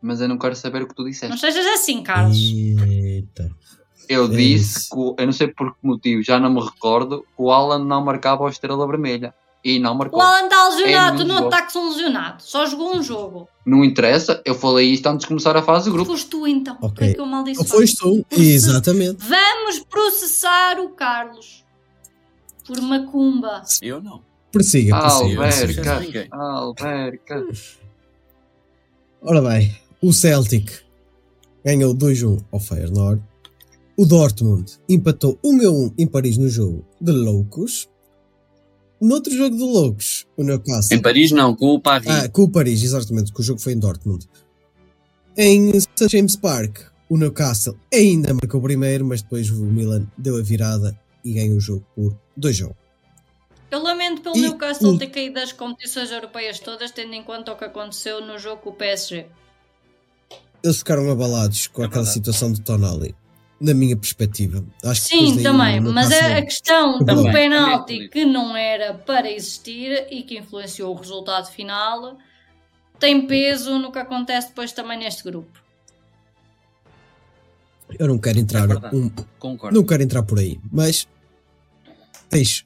Mas eu não quero saber o que tu Não disseste. sejas assim, Carlos. Eita. Eu É disse isso. que, eu não sei por que motivo, já não me recordo, que o Alan não marcava a Estrela Vermelha. E não marcou. O Alan está lesionado, É não jogo. ataques um lesionado, só jogou um jogo. Não interessa, eu falei isto antes de começar a fase do grupo. Foste tu então, Ok. o que é que eu maldiço? Ou foste tu? Exatamente. Vamos processar o Carlos por macumba. Eu não. Alberto. prossiga. Alberca. Alberca. Ora bem, o Celtic ganhou 2-1 ao Feyenoord. O Dortmund empatou 1 a 1 em Paris no jogo de Loucos. Noutro jogo de Loucos, o Newcastle. Em Paris não, com o Paris. Ah, com o Paris, exatamente, que o jogo foi em Dortmund. Em St. James Park, o Newcastle ainda marcou o primeiro, mas depois o Milan deu a virada e ganhou o jogo por 2 a 1. Eu lamento pelo E Newcastle o- ter caído das competições europeias todas, tendo em conta o que aconteceu no jogo com o PSG. Eles ficaram abalados com É aquela verdade. situação de Tonali, na minha perspectiva. Acho Sim, também, o mas é a Newcastle- questão do Também. penalti Também. que não era para existir e que influenciou o resultado final tem peso no que acontece depois também neste grupo. Eu não quero entrar, É um- Concordo. não quero entrar por aí, mas tens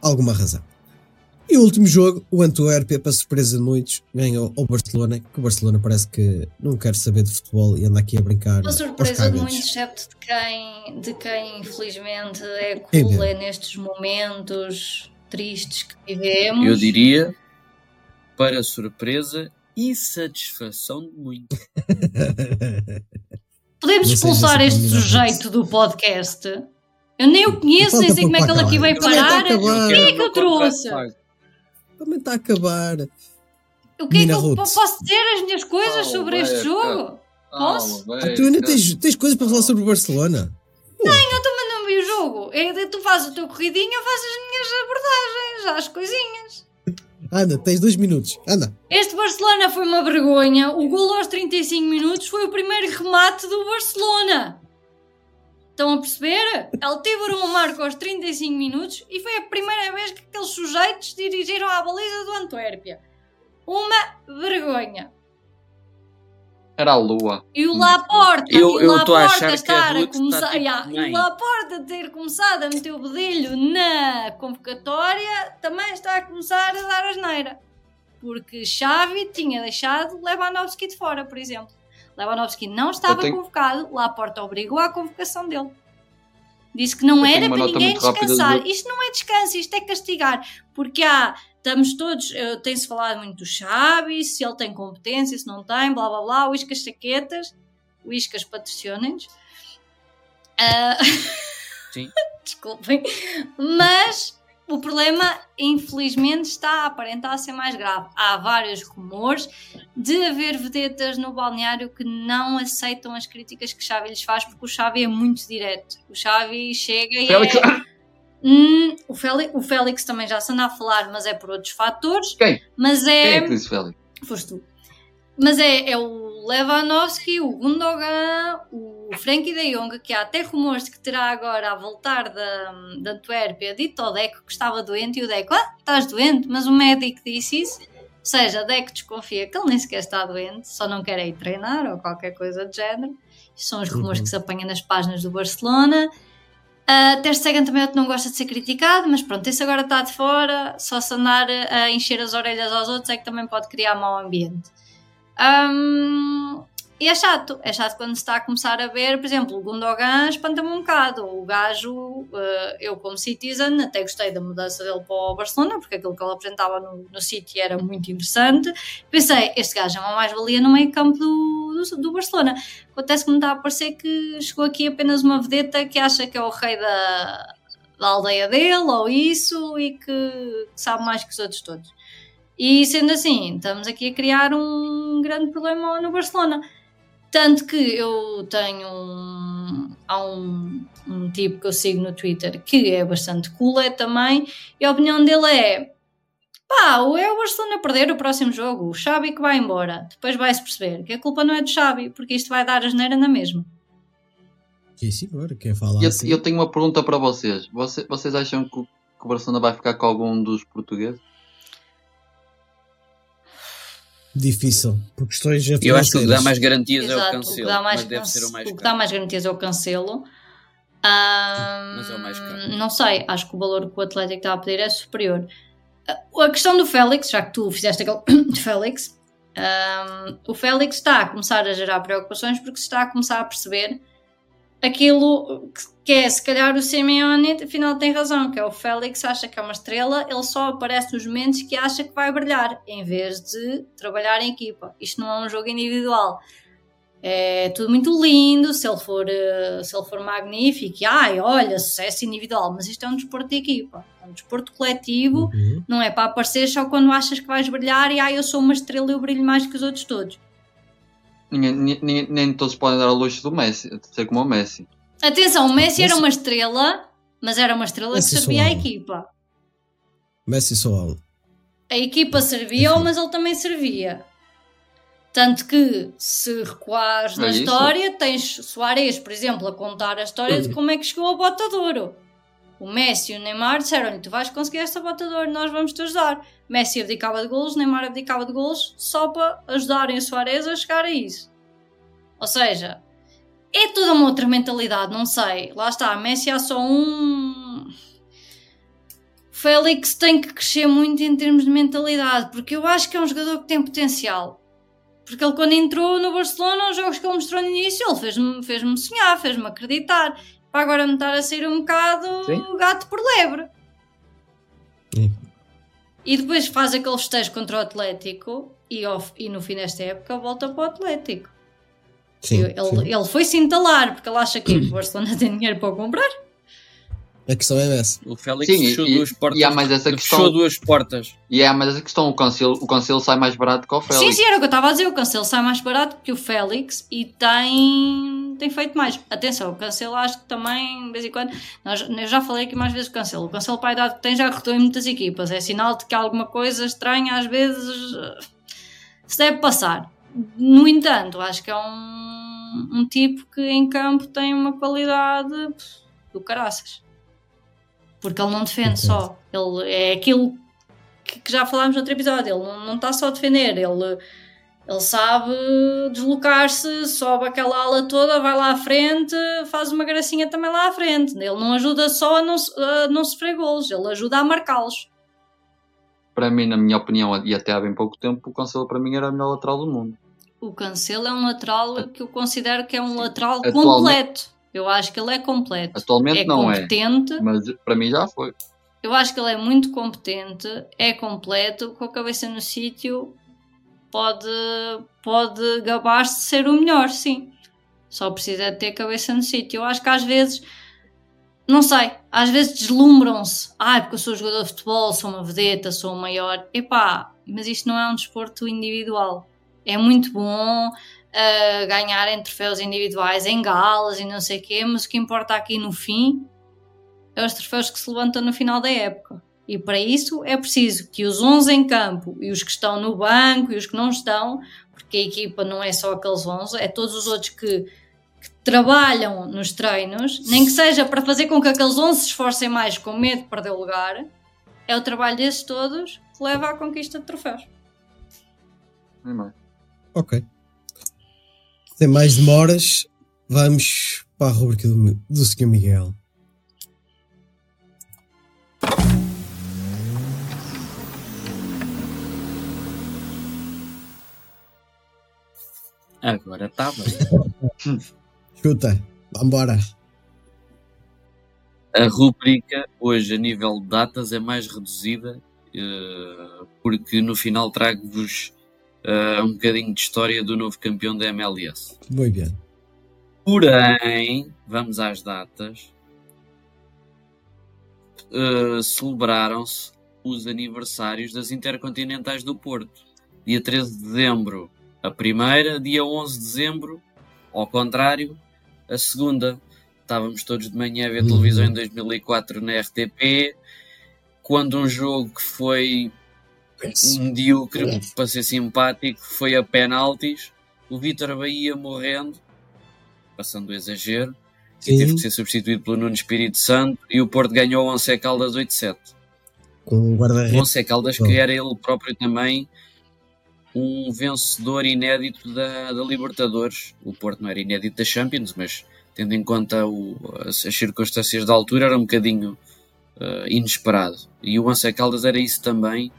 alguma razão. E o último jogo, o Antuérpia, para surpresa de muitos, ganhou ao Barcelona, que o Barcelona parece que não quer saber de futebol e anda aqui a brincar Uma surpresa de muitos, excepto de quem, de quem infelizmente é cool é nestes momentos tristes que vivemos. Eu diria, para surpresa e satisfação de muitos. Podemos expulsar essa este sujeito do podcast? Eu nem o conheço, nem sei como é que ele aqui veio parar. Quem é que eu trouxe? Também está a acabar. O que é que eu Ruth. posso dizer as minhas coisas sobre este jogo? Posso? Calma, Ah, tu ainda tens, tens coisas para falar sobre o Barcelona? Eu também não vi o jogo. É, tu fazes o teu corridinho, eu faço as minhas abordagens, as coisinhas. Anda, tens dois minutos. Anda. Este Barcelona foi uma vergonha. O gol aos 35 minutos foi o primeiro remate do Barcelona. Estão a perceber? Ele teve um marco aos 35 minutos e foi a primeira vez que aqueles sujeitos dirigiram à baliza do Antuérpia. Uma vergonha. Era a lua. E o. Laporta, Eu- e o eu estou a Laporta achar que a estar a está começar, tipo Ya, e o. Laporta ter começado a meter o bedelho na convocatória também está a começar a dar asneira. Porque Xavi tinha deixado Lewandowski de fora, por exemplo. Lewandowski não estava tenho- convocado, Laporta obrigou à convocação dele. Disse que não Eu era para ninguém descansar. de- Isto não é descanso, isto é castigar. Porque há, estamos todos, eh, tem-se falado muito do Xavi, se ele tem competência, se não tem, blá blá blá, o Iscas Saquetas, o Iscas patrociona-nos. Ah, Sim. Desculpem. Mas o problema, infelizmente, está a aparentar ser mais grave. Há vários rumores de haver vedetas no balneário que não aceitam as críticas que Xavi lhes faz, porque o Xavi é muito direto. O Xavi chega e Félix- é... Hum, o, Félix, o Félix também já se anda a falar, mas é por outros fatores. Quem? Mas Quem é... é que disse Félix? Foste tu. Mas é, é o Lewandowski, o Gundogan, o Frenkie de Jong, que há até rumores de que terá agora a voltar da, da Antuérpia, dito ao Deco que estava doente, e o Deco, ah, estás doente, mas o médico disse isso. Ou seja, o Deco desconfia que ele nem sequer está doente, só não quer ir treinar ou qualquer coisa do género. Isto são os rumores Uhum. que se apanham nas páginas do Barcelona. Uh, Ter Stegen também é não gosta de ser criticado, mas pronto, esse agora está de fora, só se andar a encher as orelhas aos outros é que também pode criar mau ambiente. Um, e é chato, é chato quando se está a começar a ver, por exemplo, o Gundogan espanta-me um bocado. O gajo, uh, eu como Citizen, até gostei da mudança dele para o Barcelona, porque aquilo que ele apresentava no, no City era muito interessante. Pensei, este gajo é uma mais-valia no meio campo do, do, do Barcelona. Acontece que me está a parecer que chegou aqui apenas uma vedeta que acha que é o rei da, da aldeia dele, ou isso, e que sabe mais que os outros todos. E sendo assim, estamos aqui a criar um grande problema no Barcelona. Tanto que eu tenho um, há um, um tipo que eu sigo no Twitter que é bastante cool é também, e a opinião dele é pá, ou é o Barcelona perder o próximo jogo, o Xavi que vai embora, depois vai-se perceber que a culpa não é do Xavi, porque isto vai dar asneira na mesma. Que sim, agora quem fala Eu, assim. eu tenho uma pergunta para vocês. Você- vocês acham que o, que o Barcelona vai ficar com algum dos portugueses? Difícil. Por questões Eu acho que o que dá financeiras. mais garantias é o Exato, cancelo, o que dá mais, mas deve ser o mais o que dá mais garantias é o cancelo. Ahm, Mas é o mais caro. Não sei, acho que o valor que o Atlético está a pedir é superior. A questão do Félix, já que tu fizeste aquele de Félix, ahm, o Félix está a começar a gerar preocupações porque se está a começar a perceber aquilo que- é, se calhar o Simeone afinal tem razão, que é o Félix acha que é uma estrela, ele só aparece nos momentos que acha que vai brilhar, em vez de trabalhar em equipa. Isto não é um jogo individual. é tudo muito lindo, se ele for, eh, se ele for magnífico, e ai, olha, sucesso individual, mas isto é um desporto de equipa, é um desporto coletivo, Uhum. não é para aparecer só quando achas que vais brilhar e ai, eu sou uma estrela e eu brilho mais que os outros todos. Ninguém, ninguém- nem todos podem dar ao luxo do Messi, de ser como o Messi. Atenção, o Messi era uma estrela, mas era uma estrela Messi que servia à equipa. Messi só. A equipa servia, mas ele também servia. Tanto que, se recuares na É isso. história, tens Soares, por exemplo, a contar a história de como é que chegou ao bota de ouro. O Messi e o Neymar disseram-lhe: Tu vais conseguir esta bota de ouro, nós vamos te ajudar. Messi abdicava de golos, Neymar abdicava de golos, só para ajudarem o Soares a chegar a isso. Ou seja, é toda uma outra mentalidade, não sei. Lá está, Messi há só um. Félix tem que crescer muito em termos de mentalidade, porque eu acho que é um jogador que tem potencial. Porque ele, quando entrou no Barcelona, os jogos que ele mostrou no início, ele fez-me fez sonhar, fez-me acreditar. Para agora me estar a sair um bocado Sim. gato por lebre. Sim. E depois faz aquele festejo contra o Atlético e, ao- e no fim desta época volta para o Atlético. Sim, ele, sim. ele foi se entalar, porque ele acha que o Barcelona tem dinheiro para o comprar. A questão é essa. O Félix Sim, fechou e- duas portas. e há mais essa fechou questão. duas portas. E é mais a questão, o Cancelo, o Cancelo sai mais barato que o Félix. Sim, sim, era o que eu estava a dizer. O Cancelo sai mais barato que o Félix e tem, tem feito mais. Atenção, o Cancelo acho que também, de vez em quando, nós, eu já falei aqui mais vezes o Cancelo. O Cancelo, para a idade que tem, já cortou em muitas equipas. É sinal de que alguma coisa estranha às vezes se deve passar. No entanto, acho que é um, um tipo que em campo tem uma qualidade do caraças. Porque ele não defende só. Ele é aquilo que, que já falámos no outro episódio. Ele não, não está só a defender, ele, ele sabe deslocar-se, sobe aquela ala toda, vai lá à frente, faz uma gracinha também lá à frente. Ele não ajuda só a não, a não sofrer golos, ele ajuda a marcá-los. Para mim, na minha opinião, e até há bem pouco tempo, o Cancelo para mim era o melhor lateral do mundo. O Cancelo é um lateral que eu considero que é um lateral Atualmente- completo. Eu acho que ele é completo. Atualmente É não é, competente. mas para mim já foi. Eu acho que ele é muito competente, é completo, com a cabeça no sítio, pode, pode gabar-se de ser o melhor, sim. Só precisa ter a cabeça no sítio. Eu acho que às vezes, não sei, às vezes deslumbram-se. Ah, porque eu sou jogador de futebol, sou uma vedeta, sou o maior. Epá, mas isto não é um desporto individual. É muito bom uh, ganhar em troféus individuais, em galas e não sei o quê, mas o que importa aqui no fim é os troféus que se levantam no final da época. E para isso é preciso que os 11 em campo e os que estão no banco e os que não estão, porque a equipa não é só aqueles 11, é todos os outros que, que trabalham nos treinos, nem que seja para fazer com que aqueles 11 se esforcem mais com medo de perder o lugar, é o trabalho desses todos que leva à conquista de troféus. Ok. Sem mais demoras, vamos para a rubrica do, do Sr. Miguel. Agora está bem. Chuta, vambora. A rubrica hoje, a nível de datas, é mais reduzida, eh, porque no final trago-vos eh, um bocadinho de história do novo campeão da MLS. Muito bem. Porém, vamos às datas. Uh, celebraram-se os aniversários das Intercontinentais do Porto. Dia 13 de dezembro, a primeira, dia 11 de dezembro, ao contrário, a segunda. Estávamos todos de manhã a ver Uhum. televisão em 2004 na RTP, quando um jogo que foi medíocre, para ser simpático, foi a penaltis. O Vítor Bahia morrendo, passando o exagero, e teve que ser substituído pelo Nuno Espírito Santo. E o Porto ganhou o Once Caldas 8-7. Com um O guarda-redes. Once Caldas, que era ele próprio também um vencedor inédito da, da Libertadores. O Porto não era inédito da Champions, mas tendo em conta o- as, as circunstâncias da altura, era um bocadinho eh, inesperado. E o Once Caldas era isso também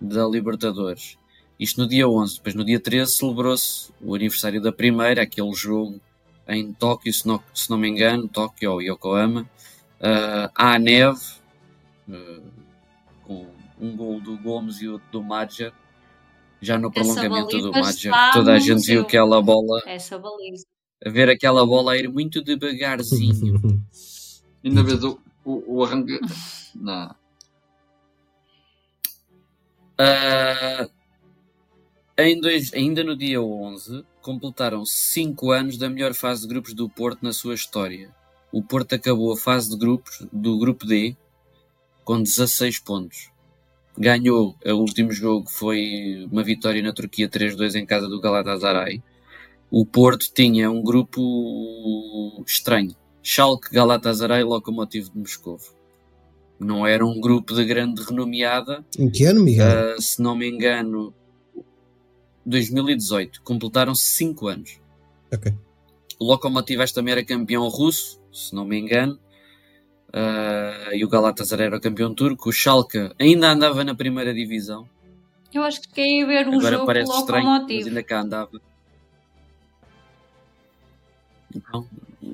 da Libertadores. Isto no dia 11. Depois no dia 13 celebrou-se o aniversário da primeira, aquele jogo em Tóquio, se não, se não me engano, Tóquio ou Yokohama. Eh, à neve, eh, com um gol do Gomes e outro do Madger. Já no prolongamento do está toda a gente viu aquela bola, Essa baliza. a ver aquela bola a ir muito devagarzinho. Ainda vês o, o, o arranque. Não. Ah, em dois, ainda no dia 11, completaram 5 anos da melhor fase de grupos do Porto na sua história. O Porto acabou a fase de grupos do grupo D com 16 pontos. Ganhou o último jogo, foi uma vitória na Turquia 3-2 em casa do Galatasaray. O Porto tinha um grupo estranho. Schalke, Galatasaray Lokomotiv de Moscovo. Não era um grupo de grande renomeada, Em que ano, Miguel? Uh, se não me engano, 2018. Completaram 5 anos. Ok. O Lokomotiv este também era campeão russo, se não me engano. Uh, e o Galatasaray era o campeão turco. O Schalke ainda andava na primeira divisão. Eu acho que queria ver um Agora jogo parece estranho, mas ainda cá andava. Não.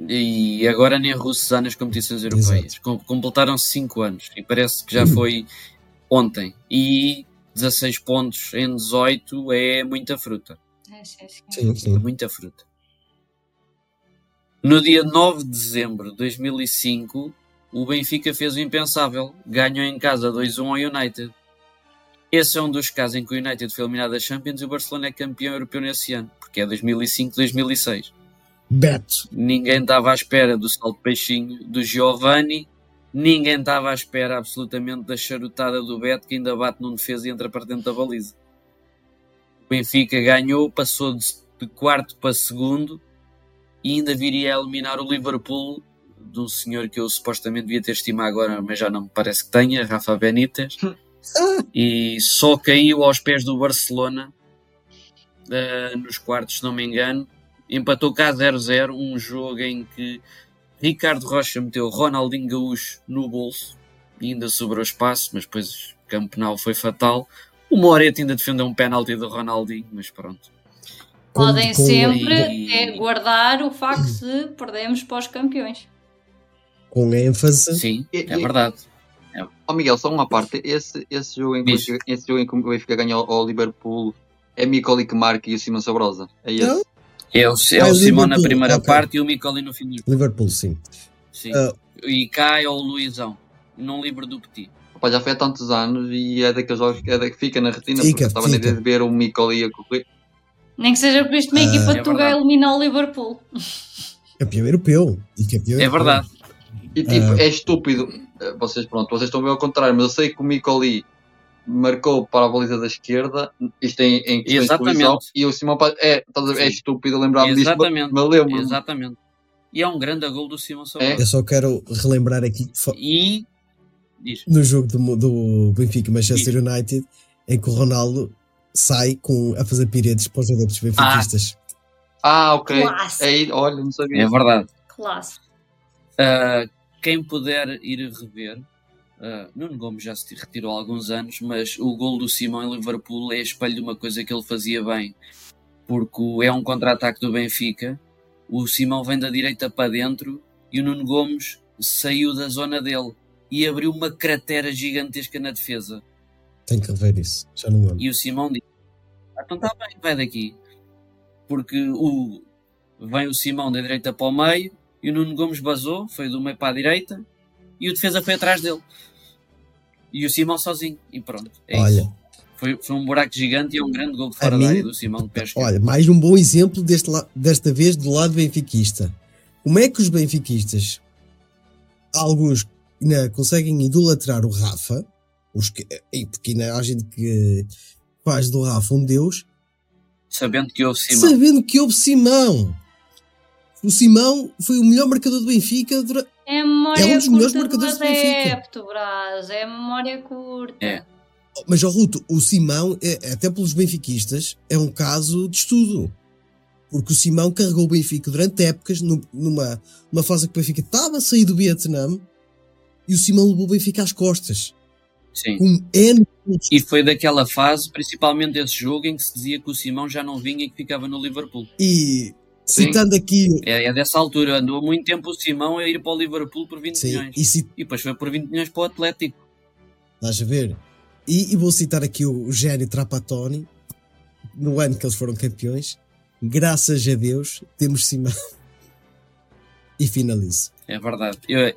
E agora nem russos há nas competições europeias. Com- Completaram 5 anos e parece que já foi ontem. E 16 pontos em 18 é muita fruta. É, sim, sim. É muita fruta. No dia 9 de dezembro de 2005, o Benfica fez o impensável. Ganhou em casa 2-1 ao United. Esse é um dos casos em que o United foi eliminado da Champions e o Barcelona é campeão europeu nesse ano, porque é 2005-2006. Beto. Ninguém estava à espera do salto de peixinho do Giovanni, ninguém estava à espera absolutamente da charutada do Beto, que ainda bate num defesa e entra para dentro da baliza. O Benfica ganhou, passou de, quarto para segundo e ainda viria a eliminar o Liverpool de um senhor que eu supostamente devia ter estimado agora, mas já não me parece que tenha, Rafa Benítez. e só caiu aos pés do Barcelona eh, nos quartos, se não me engano. Empatou cá 0-0, um jogo em que Ricardo Rocha meteu Ronaldinho Gaúcho no bolso e ainda sobrou espaço, mas depois o campeonato foi fatal. O Moretti ainda defendeu um penalti do Ronaldinho, mas pronto. Podem sempre E- é, guardar o facto de perdemos para os campeões. Com ênfase. Sim, é e- verdade. Ó Miguel, só uma parte. Esse, esse, jogo em que. Benfica- esse jogo em que o Benfica ganhou ao Liverpool é Micoli que marca e o Simão Sabrosa. É esse. Não? É o, é Ah, o Simão na primeira ok. parte e o Micoli no fim do jogo. Liverpool, sim. Sim. Ah. E cá é o Luizão, não livre do Petit. Opa, já foi há tantos anos e é daqueles jogos que, é da, que fica na retina. Fica, porque estava na ideia de ver o Micoli a correr. Nem que seja por isto uma Ah, equipa é de Tuga verdade. eliminar o Liverpool. Campeão europeu. E campeão É verdade. E tipo, Ah. é estúpido. Vocês, pronto, vocês estão bem ao contrário, mas eu sei que o Micoli marcou para a baliza da esquerda, isto em, em de Exatamente. e o Simão é, é estúpido lembrar-me disto, Exatamente. mas lembro Exatamente. E é um grande gol do Simão É. Sabrosa. Eu só quero relembrar aqui que E diz, no jogo do, do Benfica Manchester United, em que o Ronaldo sai com, a fazer piretes para os adeptos benfiquistas. Ah, ok. Classe. Aí, olha, não sabia. é verdade. Classe. Uh, quem puder ir rever, uh, Nuno Gomes já se retirou há alguns anos, mas o gol do Simão em Liverpool é espelho de uma coisa que ele fazia bem, porque é um contra-ataque do Benfica. O Simão vem da direita para dentro e o Nuno Gomes saiu da zona dele e abriu uma cratera gigantesca na defesa. Tenho que rever isso. Já não lembro. E o Simão disse: ah, então está bem, vai daqui. Porque o, vem o Simão da direita para o meio e o Nuno Gomes basou, foi do meio para a direita e o defesa foi atrás dele. E o Simão sozinho. E pronto. É Olha, isso. Foi, foi um buraco gigante e é um grande gol de fora A da mim- área do Simão de pesca. olha, mais um bom exemplo deste desta vez do lado benfiquista. Como é que os benfiquistas, alguns ainda conseguem idolatrar o Rafa, os que, porque ainda há gente que faz do Rafa um deus, Sabendo que houve Simão. sabendo que houve Simão. O Simão foi o melhor marcador do Benfica durante. É a memória É um dos melhores marcadores do Benfica. adepto, Braz. É a memória curta. É. Mas, ó Ruto, o Simão, é, até pelos benfiquistas, é um caso de estudo. Porque o Simão carregou o Benfica durante épocas, nu- numa, numa fase que o Benfica estava a sair do Vietnã, e o Simão levou o Benfica às costas. Sim. Com N. E foi daquela fase, principalmente esse jogo, em que se dizia que o Simão já não vinha e que ficava no Liverpool. E Sim. citando aqui. É, é dessa altura, andou muito tempo o Simão a ir para o Liverpool por 20 Sim, milhões. e, ci- E depois foi por 20 milhões para o Atlético. estás a ver? E, e vou citar aqui o, o gênio Trapattoni, no ano que eles foram campeões, graças a Deus, temos Simão. e finalizo. É verdade. Eu,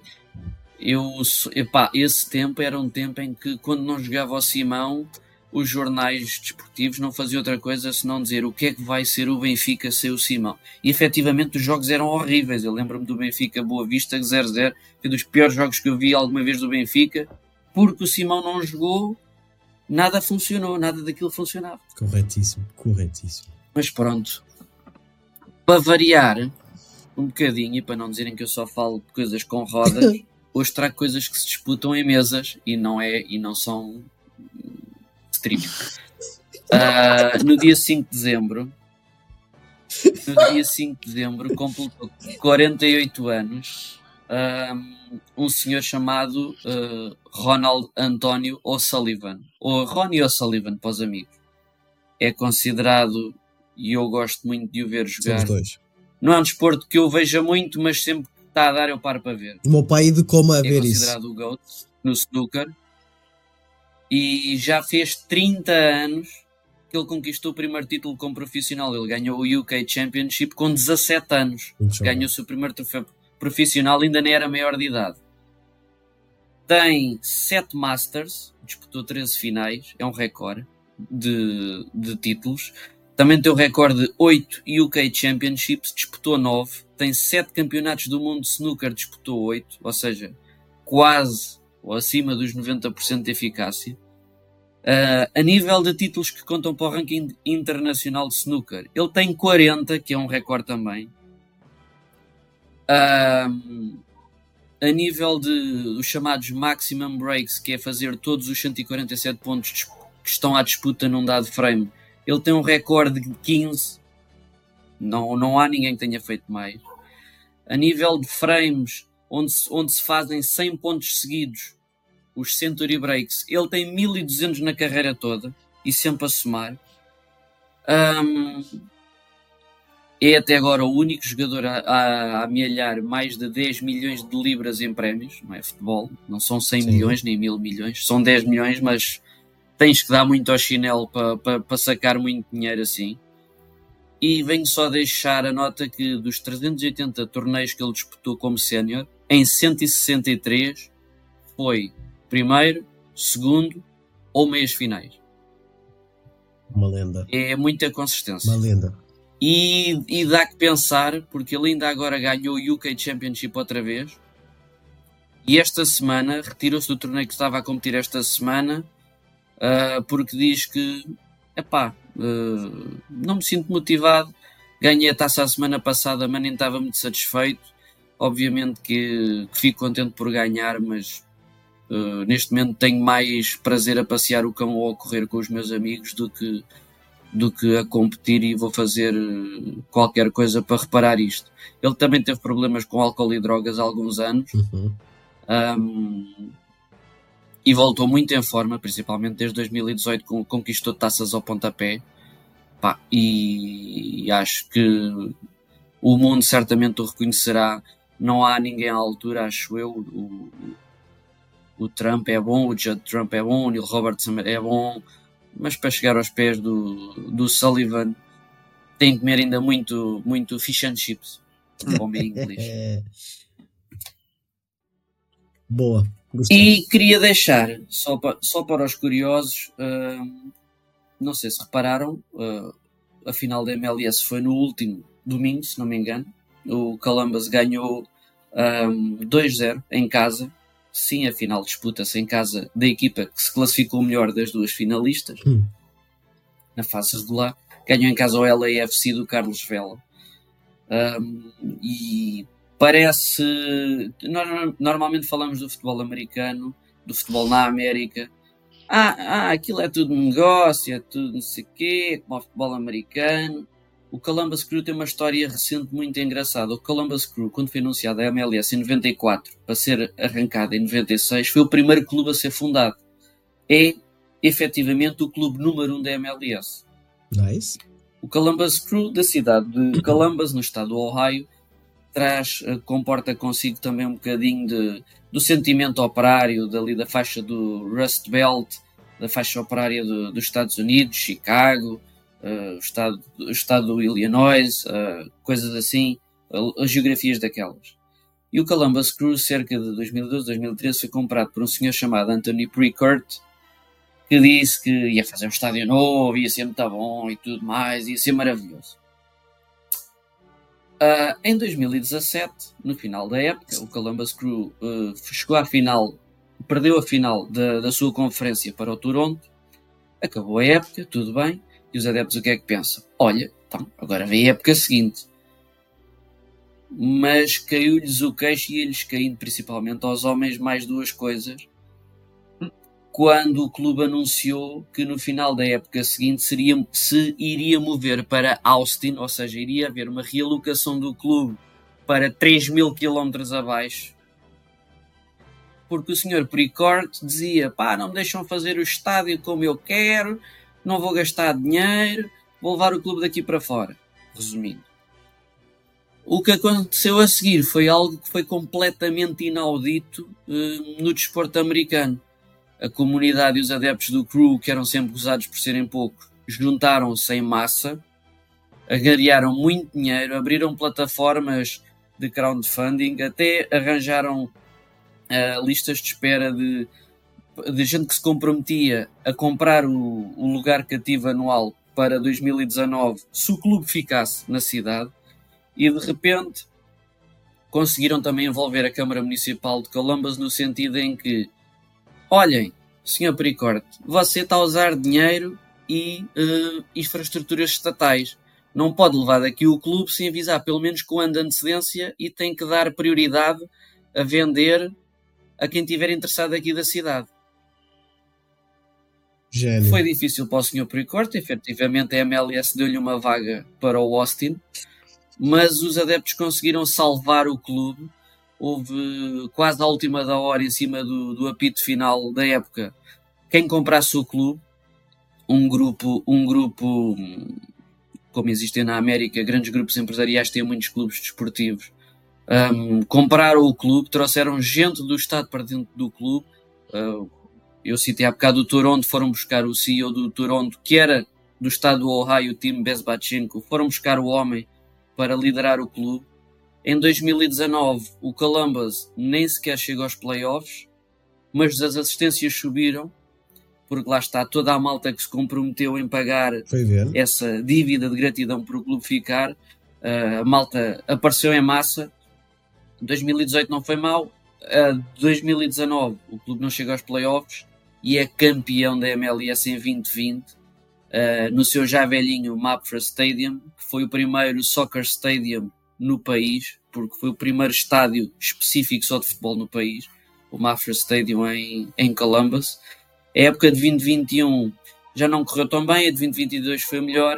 eu, epá, esse tempo era um tempo em que, quando não jogava o Simão, os jornais desportivos não faziam outra coisa senão dizer o que é que vai ser o Benfica sem o Simão. E efetivamente os jogos eram horríveis. Eu lembro-me do Benfica Boa Vista 0-0, foi dos piores jogos que eu vi alguma vez do Benfica, porque o Simão não jogou, nada funcionou, nada daquilo funcionava. Corretíssimo, corretíssimo. Mas pronto, para variar um bocadinho e para não dizerem que eu só falo de coisas com rodas, hoje trago coisas que se disputam em mesas e não é e não são stream. Uh, no dia 5 de dezembro, no dia 5 de dezembro, completou 48 anos um, um senhor chamado uh, Ronald António O'Sullivan, ou Ronnie O'Sullivan para os amigos. É considerado, e eu gosto muito de o ver jogar. Não é um desporto que eu veja muito, mas sempre que está a dar eu paro para ver. O meu pai educou-me a É ver isso. considerado o GOAT no snooker e já fez 30 anos que ele conquistou o primeiro título como profissional. Ele ganhou o UK Championship com 17 anos. Ganhou o seu primeiro troféu profissional, ainda nem era maior de idade. Tem 7 Masters, disputou 13 finais, é um recorde de, de títulos. Também tem o recorde de 8 UK Championships, disputou 9. Tem 7 campeonatos do mundo de snooker, disputou 8, ou seja, quase ou acima dos 90% de eficácia. Uh, a nível de títulos que contam para o ranking internacional de snooker, ele tem 40, que é um recorde também. Um, a nível de os chamados maximum breaks, que é fazer todos os 147 pontos que estão à disputa num dado frame, ele tem um recorde de 15. Não, não há ninguém que tenha feito mais. A nível de frames, onde se, onde se fazem 100 pontos seguidos, os Century Breaks, ele tem 1200 na carreira toda e sempre a somar. Um, é até agora o único jogador a, a, a amealhar mais de 10 milhões de libras em prémios, não é futebol, não são 100 Sim. milhões nem mil milhões, são 10 milhões, mas tens que dar muito ao chinelo para pa, pa sacar muito dinheiro assim. E venho só deixar a nota que dos 380 torneios que ele disputou como sénior, em 163 foi primeiro, segundo ou meias finais. Uma lenda. É muita consistência. Uma lenda. E, e dá que pensar, porque ele ainda agora ganhou o UK Championship outra vez. E esta semana retirou-se do torneio que estava a competir esta semana, ah, porque diz que, epá, ah, não me sinto motivado. Ganhei a taça a semana passada, mas nem estava muito satisfeito. Obviamente que, que fico contente por ganhar, mas ah, neste momento tenho mais prazer a passear o cão ou a correr com os meus amigos do que do que a competir e vou fazer eh, qualquer coisa para reparar isto. Ele também teve problemas com álcool e drogas há alguns anos Uhum. um, e voltou muito em forma, principalmente desde 2018, com, conquistou taças ao pontapé. Pá, e acho que o mundo certamente o reconhecerá. Não há ninguém à altura, acho eu. O, o Trump é bom, o Judd Trump é bom, o Neil Robertson é bom, mas para chegar aos pés do, do Sullivan tem que comer ainda muito, muito fish and chips, como em inglês. É. Boa. Gostei. E queria deixar, só para, só para os curiosos, hum, não sei se repararam, uh, a final da MLS foi no último domingo, se não me engano. O Columbus ganhou hum, 2-0 em casa. Sim, a final disputa-se em casa da equipa que se classificou melhor das duas finalistas Hum. na fase regular. Ganhou em casa o LAFC do Carlos Vela. Um, e parece. nor- Normalmente falamos do futebol americano, do futebol na América. Ah, ah, aquilo é tudo negócio, é tudo não sei o quê, como o futebol americano. O Columbus Crew tem uma história recente muito engraçada. O Columbus Crew, quando foi anunciado a MLS em 94 para ser arrancada em 96, foi o primeiro clube a ser fundado. É efetivamente o clube número um da MLS. Nice. O Columbus Crew da cidade de Columbus, no estado do Ohio, traz, eh, comporta consigo também um bocadinho de, do sentimento operário dali da faixa do Rust Belt, da faixa operária do- dos Estados Unidos, Chicago, uh, o, estado, o estado do Illinois, uh, coisas assim, as geografias daquelas. E o Columbus Crew, cerca de 2012, 2013, foi comprado por um senhor chamado Anthony Precourt, que disse que ia fazer um estádio novo, ia ser muito bom e tudo mais, ia ser maravilhoso. Uh, em 2017, no final da época, o Columbus Crew uh, chegou à final, perdeu a final da, da sua conferência para o Toronto, acabou a época, tudo bem, e os adeptos o que é que pensam? Olha, então, agora vem a época seguinte mas caiu-lhes o queixo e eles caindo principalmente aos homens mais duas coisas quando o clube anunciou que no final da época seguinte seria, se iria mover para Austin, ou seja, iria haver uma realocação do clube para 3 mil quilómetros abaixo, porque o senhor Precourt dizia: pá, não me deixam fazer o estádio como eu quero, não vou gastar dinheiro, vou levar o clube daqui para fora. Resumindo. O que aconteceu a seguir foi algo que foi completamente inaudito uh, no desporto americano. A comunidade e os adeptos do crew, que eram sempre gozados por serem poucos, juntaram-se em massa, agariaram muito dinheiro, abriram plataformas de crowdfunding, até arranjaram uh, listas de espera de, de gente que se comprometia a comprar o, o lugar cativo anual para 2019 se o clube ficasse na cidade e de repente conseguiram também envolver a Câmara Municipal de Columbus no sentido em que, olhem, Sr. Pericorte, você está a usar dinheiro e uh, infraestruturas estatais. Não pode levar daqui o clube sem avisar pelo menos com antecedência e tem que dar prioridade a vender a quem estiver interessado aqui da cidade. Gênio. Foi difícil para o Sr. Pericorte, efetivamente a MLS deu-lhe uma vaga para o Austin, mas os adeptos conseguiram salvar o clube. Houve quase à última da hora, em cima do, do apito final da época, quem comprasse o clube, um grupo, um grupo como existem na América, grandes grupos empresariais têm muitos clubes desportivos. Um, compraram o clube, trouxeram gente do Estado para dentro do clube. Uh, eu citei há bocado o Toronto, foram buscar o CEO do Toronto, que era do estado do Ohio, o time Bezbatchenko, foram buscar o homem para liderar o clube. Em 2019, o Columbus nem sequer chegou aos playoffs, mas as assistências subiram, porque lá está toda a malta que se comprometeu em pagar essa dívida de gratidão para o clube ficar. Uh, a malta apareceu em massa. 2018 não foi. Uh, 2019 o clube não chegou aos playoffs e é campeão da MLS em 2020 uh, no seu já velhinho Mapfre Stadium, que foi o primeiro soccer stadium no país, porque foi o primeiro estádio específico só de futebol no país, o Mapfre Stadium em, em Columbus. A época de 2021 já não correu tão bem, a de 2022 foi melhor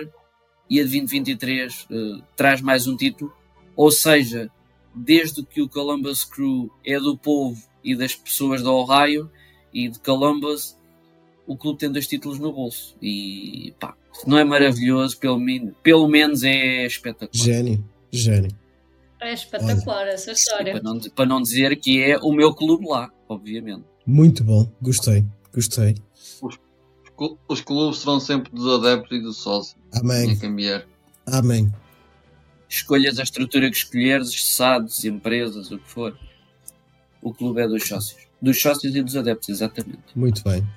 e a de 2023 uh, eh, traz mais um título. Ou seja, desde que o Columbus Crew é do povo e das pessoas do Ohio e de Columbus, o clube tem dois títulos no bolso. E pá, se não é maravilhoso, pelo, pelo menos é espetacular. Gênio, gênio. É espetacular Olha. essa história. Para não, para não dizer que é o meu clube lá, obviamente. Muito bom, gostei, gostei. Os, os clubes serão sempre dos adeptos e dos sócios. Amém. Amém. Escolhas a estrutura que escolheres, estados, empresas, o que for. O clube é dos sócios. Dos sócios e dos adeptos, exatamente. Muito bem.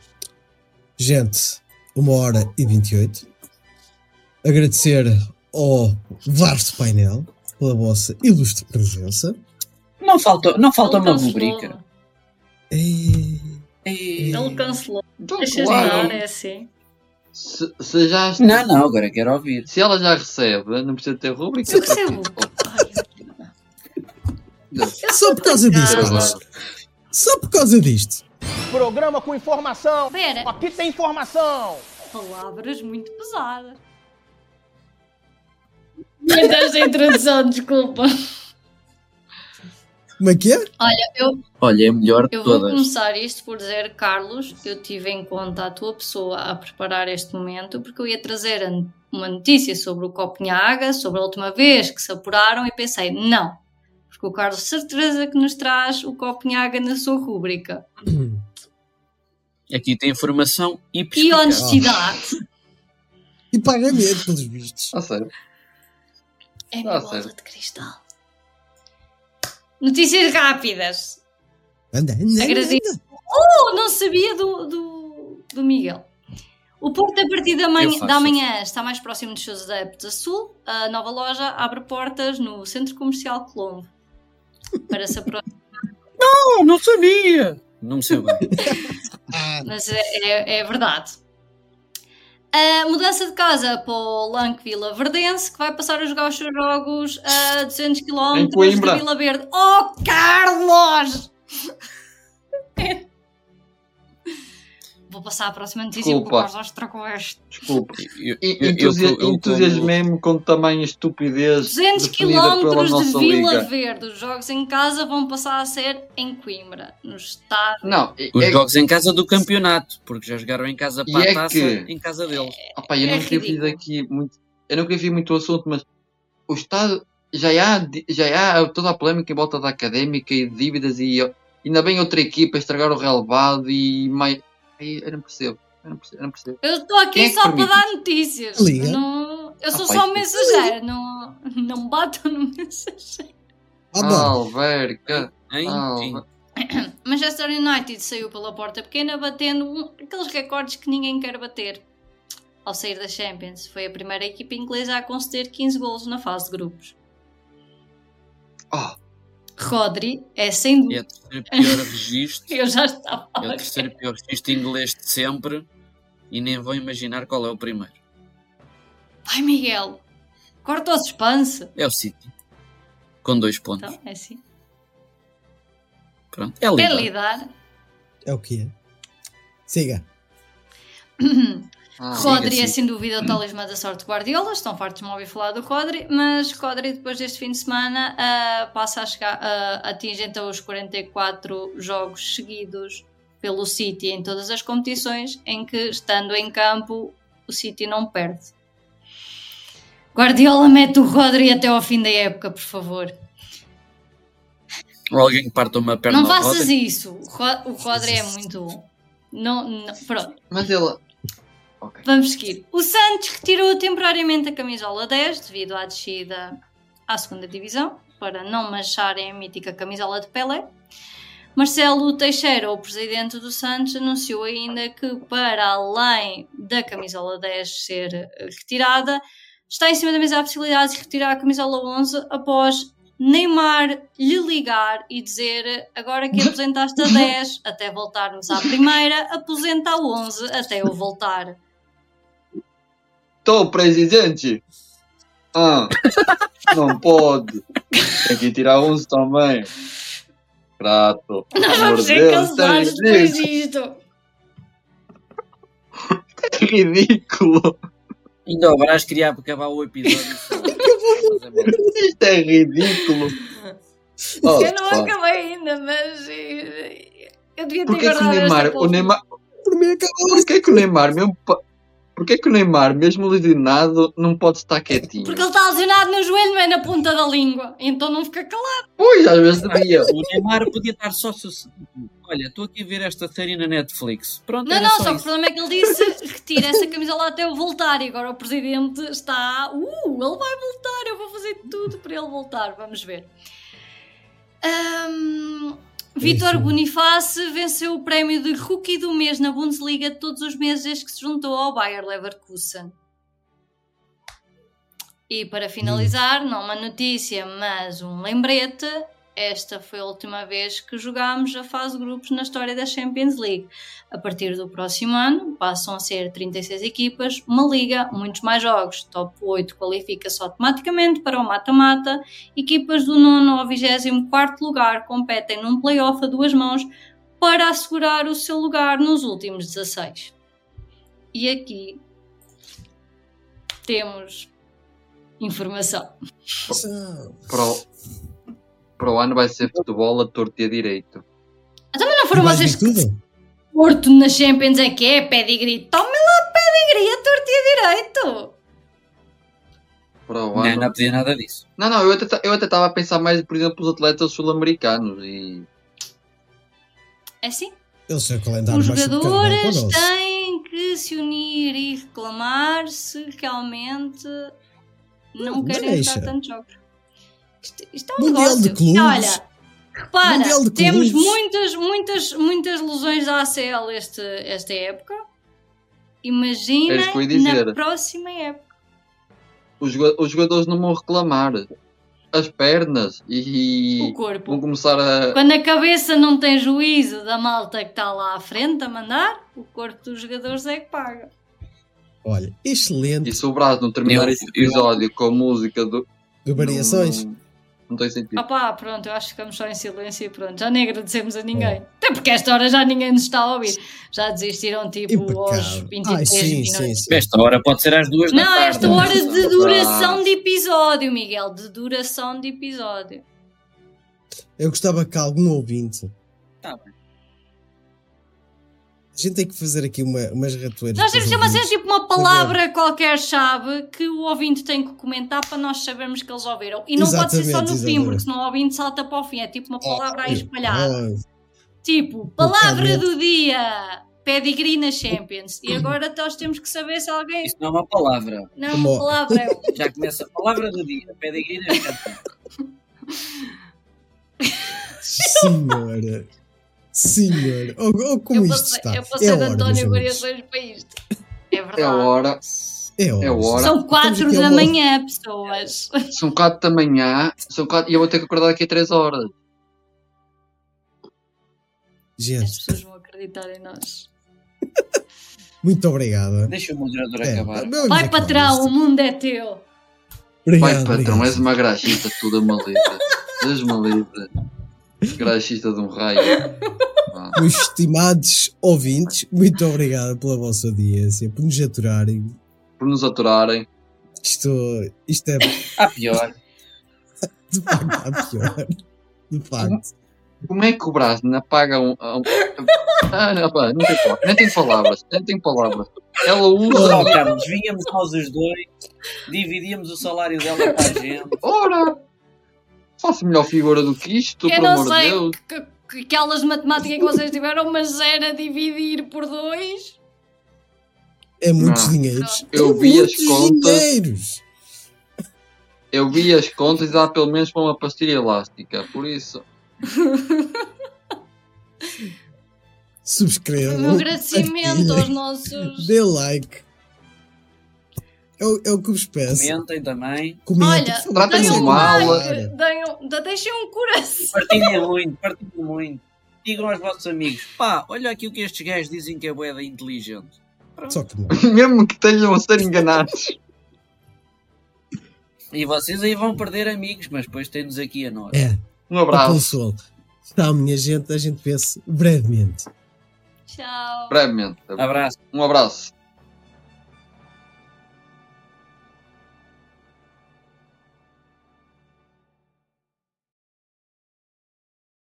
Gente, uma hora e 28. Agradecer ao vasto painel pela vossa ilustre presença. Não falta, não falta uma rubrica. E... Ele cancelou. Então, Deixa claro. estar, é assim. Se, se, já... Não, não, agora quero ouvir. Se ela já recebe, não precisa ter rubrica. Se recebo. Só por causa disto. Só por causa disto. Programa com informação. Pera. Aqui tem informação. Palavras muito pesadas. Esta introdução, desculpa. Como é que é? Olha, eu, Olha, é melhor eu vou começar isto por dizer, Carlos, eu tive em conta a tua pessoa a preparar este momento porque eu ia trazer uma notícia sobre o Copenhaga, sobre a última vez que se apuraram e pensei, não, porque o Carlos certeza que nos traz o Copenhaga na sua rúbrica. Aqui tem informação e E honestidade. E pagamento, pelos vistos. A sério. É Ah, bola sério. de cristal. Notícias rápidas. Anda, anda, Agradeço. Oh, não sabia do, do, do Miguel. O Porto, a partir da manhã, da manhã, está mais próximo dos seus adeptos a sul. A nova loja abre portas no Centro Comercial Colombo. Para se aproximar. Não, não sabia! Não me sei bem. Ah, Mas é, é- é verdade. A mudança de casa para o Lanque Vila Verdense, que vai passar a jogar os seus jogos a 200 km de. Vila Verde. Oh, Carlos! Vou passar a próxima notícia porque o Desculpa. Carlos estragou este. Desculpa. Entusiasmei-me com tamanha estupidez 200 definida pela km de Vila liga. Verde. Os jogos em casa vão passar a ser em Coimbra, no estado. Não, é, Os é- jogos em casa do campeonato, porque já jogaram em casa para é a taça, que- em casa deles. Opa, eu É não queria fiz ridículo. aqui muito. Eu não queria vir muito o assunto, mas o Estado já há, já há toda a polémica em volta da académica e dívidas e ainda bem outra equipa estragar o relevado e mais. Ai, Eu não percebo. Eu não percebo. Eu não percebo. Eu estou aqui Quem é só para dar notícias. Liga. Não, eu sou Ah, só isso- mensageiro. Não, não me batam no mensageiro. ah. Alverca. Sim. Manchester United saiu pela porta pequena batendo um- aqueles recordes que ninguém quer bater. Ao sair da Champions, foi a primeira equipa inglesa a conceder 15 golos na fase de grupos. Oh, Rodri é sem É dúvida. o terceiro pior registro. Eu já estava a É o terceiro pior registro inglês de sempre. E nem vou imaginar qual é o primeiro. Ai Miguel, corta o suspense. É o City. Com dois pontos. Então, é assim. Pronto. É É lidar. lidar. É o que é. Siga. ah, Rodri é sem dúvida o talismã da sorte de Guardiola, estão fartos de me ouvir falar do Rodri, mas Rodri depois deste fim de semana ah, passa a chegar, ah, atinge então os 44 jogos seguidos pelo City em todas as competições em que, estando em campo, o City não perde. Guardiola mete o Rodri até ao fim da época, por favor. Ou alguém que parta uma perna não faças Rodri. isso, o Rodri é muito bom. Não, não, pronto. Mas ele. Vamos seguir. O Santos retirou temporariamente a camisola 10 devido à descida à segunda divisão, para não mancharem a mítica camisola de Pelé. Marcelo Teixeira, o presidente do Santos, anunciou ainda que, para além da camisola 10 ser retirada, está em cima da mesa a possibilidade de retirar a camisola 11 após Neymar lhe ligar e dizer agora que aposentaste a 10 até voltarmos à primeira, aposenta a 11 até eu voltar. Estou presidente! Ah, não pode! Tem que tirar uns também. Grato. Nós vamos ser Deus, cancelados depois disto. É ridículo! Ainda o Brás queria acabar o episódio. só. Isto é ridículo! Oh, eu não pá. acabei ainda, mas eh, eu devia ter Porquê que o guardado Neymar, esta o Neymar, Por mim acabou. porquê que o Neymar, mesmo, pa- porquê que o Neymar, mesmo lesionado, não pode estar quietinho? Porque ele está lesionado no joelho, não é na ponta da língua. Então não fica calado. Pois, às vezes devia. O Neymar podia estar só. Olha, estou aqui a ver esta série na Netflix. Pronto, Não, era não, só só que o problema é que ele disse retira essa camisola até eu voltar. E agora o presidente está. Uh, ele vai voltar, eu vou fazer tudo para ele voltar. Vamos ver. Ahm, Vítor Isso. Boniface venceu o prémio de Rookie do mês na Bundesliga todos os meses desde que se juntou ao Bayer Leverkusen. E para finalizar, não uma notícia, mas um lembrete, esta foi a última vez que jogámos a fase de grupos na história da Champions League. A partir do próximo ano, passam a ser 36 equipas, uma liga, muitos mais jogos. Top 8 qualifica-se automaticamente para o mata-mata. Equipas do 9 ao 24 lugar competem num play-off a duas mãos para assegurar o seu lugar nos últimos 16. E aqui temos informação. Para para o ano vai ser futebol a torto e a direito. Então, mas não foram vocês que? Porto na Champions é que é pedigree. Tome lá pedigree a torto e a direito. Para o Não, ano. não podia nada disso. Não, não, eu até eu até estava a pensar mais, por exemplo, os atletas sul-americanos e. É assim? Eles são o calendário Os o jogadores têm que se unir e reclamar se realmente não, Não, querem dar tantos jogos. Isto, isto é um Mundial negócio. de clubes. Olha, repara, de temos clubes. muitas, muitas, muitas lesões da ACL este, esta época. Imagina É eu na próxima época. Os, os jogadores não vão reclamar. As pernas e O corpo. vão começar a. Quando a cabeça não tem juízo da malta que está lá à frente a mandar, o corpo dos jogadores é que paga. Olha, excelente E se o Brás não terminar Eu- este episódio com a música do. variações. Não, não tem sentido. Ah pá, pronto, eu acho que ficamos só em silêncio e pronto. Já nem agradecemos a ninguém. Até porque esta hora já ninguém nos está a ouvir. Já desistiram tipo aos Impecável. 23 Ai, sim, minutos. sim, sim. Esta hora pode ser às duas da Não, tarde. esta hora de duração de episódio, Miguel. De duração de episódio. Eu gostava que algum ouvinte. Tá bem. A gente tem que fazer aqui uma, umas ratoeiras. Nós temos os que ouvintes. tipo uma palavra qualquer chave que o ouvinte tem que comentar para nós sabermos que eles ouviram. E não pode ser só no Exatamente, fim, exatamente. porque senão o ouvinte salta para o fim. É tipo uma palavra aí Ah, espalhada. ah, Tipo, palavra do dia. Pedigree na Champions. E agora nós temos que saber se alguém. Isso não é uma palavra. Não, Como- uma palavra é. Já começa a palavra do dia. Pedigree na Champions. Senhora. Senhora. Oh, oh, como Eu isto passei, está. eu passei é de António amigos. Variações para isto. É verdade. É a hora. É hora. É hora. São 4 Estamos aqui da manhã, pessoas. São 4 da manhã são 4, e eu vou ter que acordar daqui a 3 horas. As Gente, pessoas vão acreditar em nós. muito obrigada. Deixa o moderador É, acabar. Vai, patrão, isto. o mundo é teu. Obrigado, Vai, patrão, obrigado. és uma graxista toda maluca. Deus-me livre. Graxista de um raio. Ah, Meus estimados ouvintes, muito obrigado pela vossa audiência, por nos aturarem. por nos aturarem. Isto, isto é Ah, pior. de facto a pior. De facto. Como é que o Brasna paga um. um- Ah, não, pá, não tem palavras. Nem tem palavras. Nem tem palavras. Ela usa. Carlos, vínhamos nós os dois, dividíamos o salário dela para a gente. Ora! Faço melhor figura do que isto, Eu pelo não amor de sei Deus. que, que, que aulas de matemática que vocês tiveram, mas era dividir por dois. É muitos Não. dinheiros. Eu é vi as muitos contas. dinheiros. Eu vi as contas e dá pelo menos para uma pastilha elástica. Por isso. Subscrevam. Meu agradecimento aos nossos. Dê like. É o, é o que vos peço. Comentem também. Comentem, Olha, tratem um mal. deixem um coração. Partilhem muito, partilhem muito. Digam aos vossos amigos: pá, olha aqui o que estes gajos dizem que é boeda inteligente. Só que não. Mesmo que tenham a ser enganados. E vocês aí vão perder amigos, mas depois têm-nos aqui a nós. É, Um a abraço. consolo. Está, minha gente, a gente vê-se brevemente. Tchau. Brevemente. Abraço. Um abraço.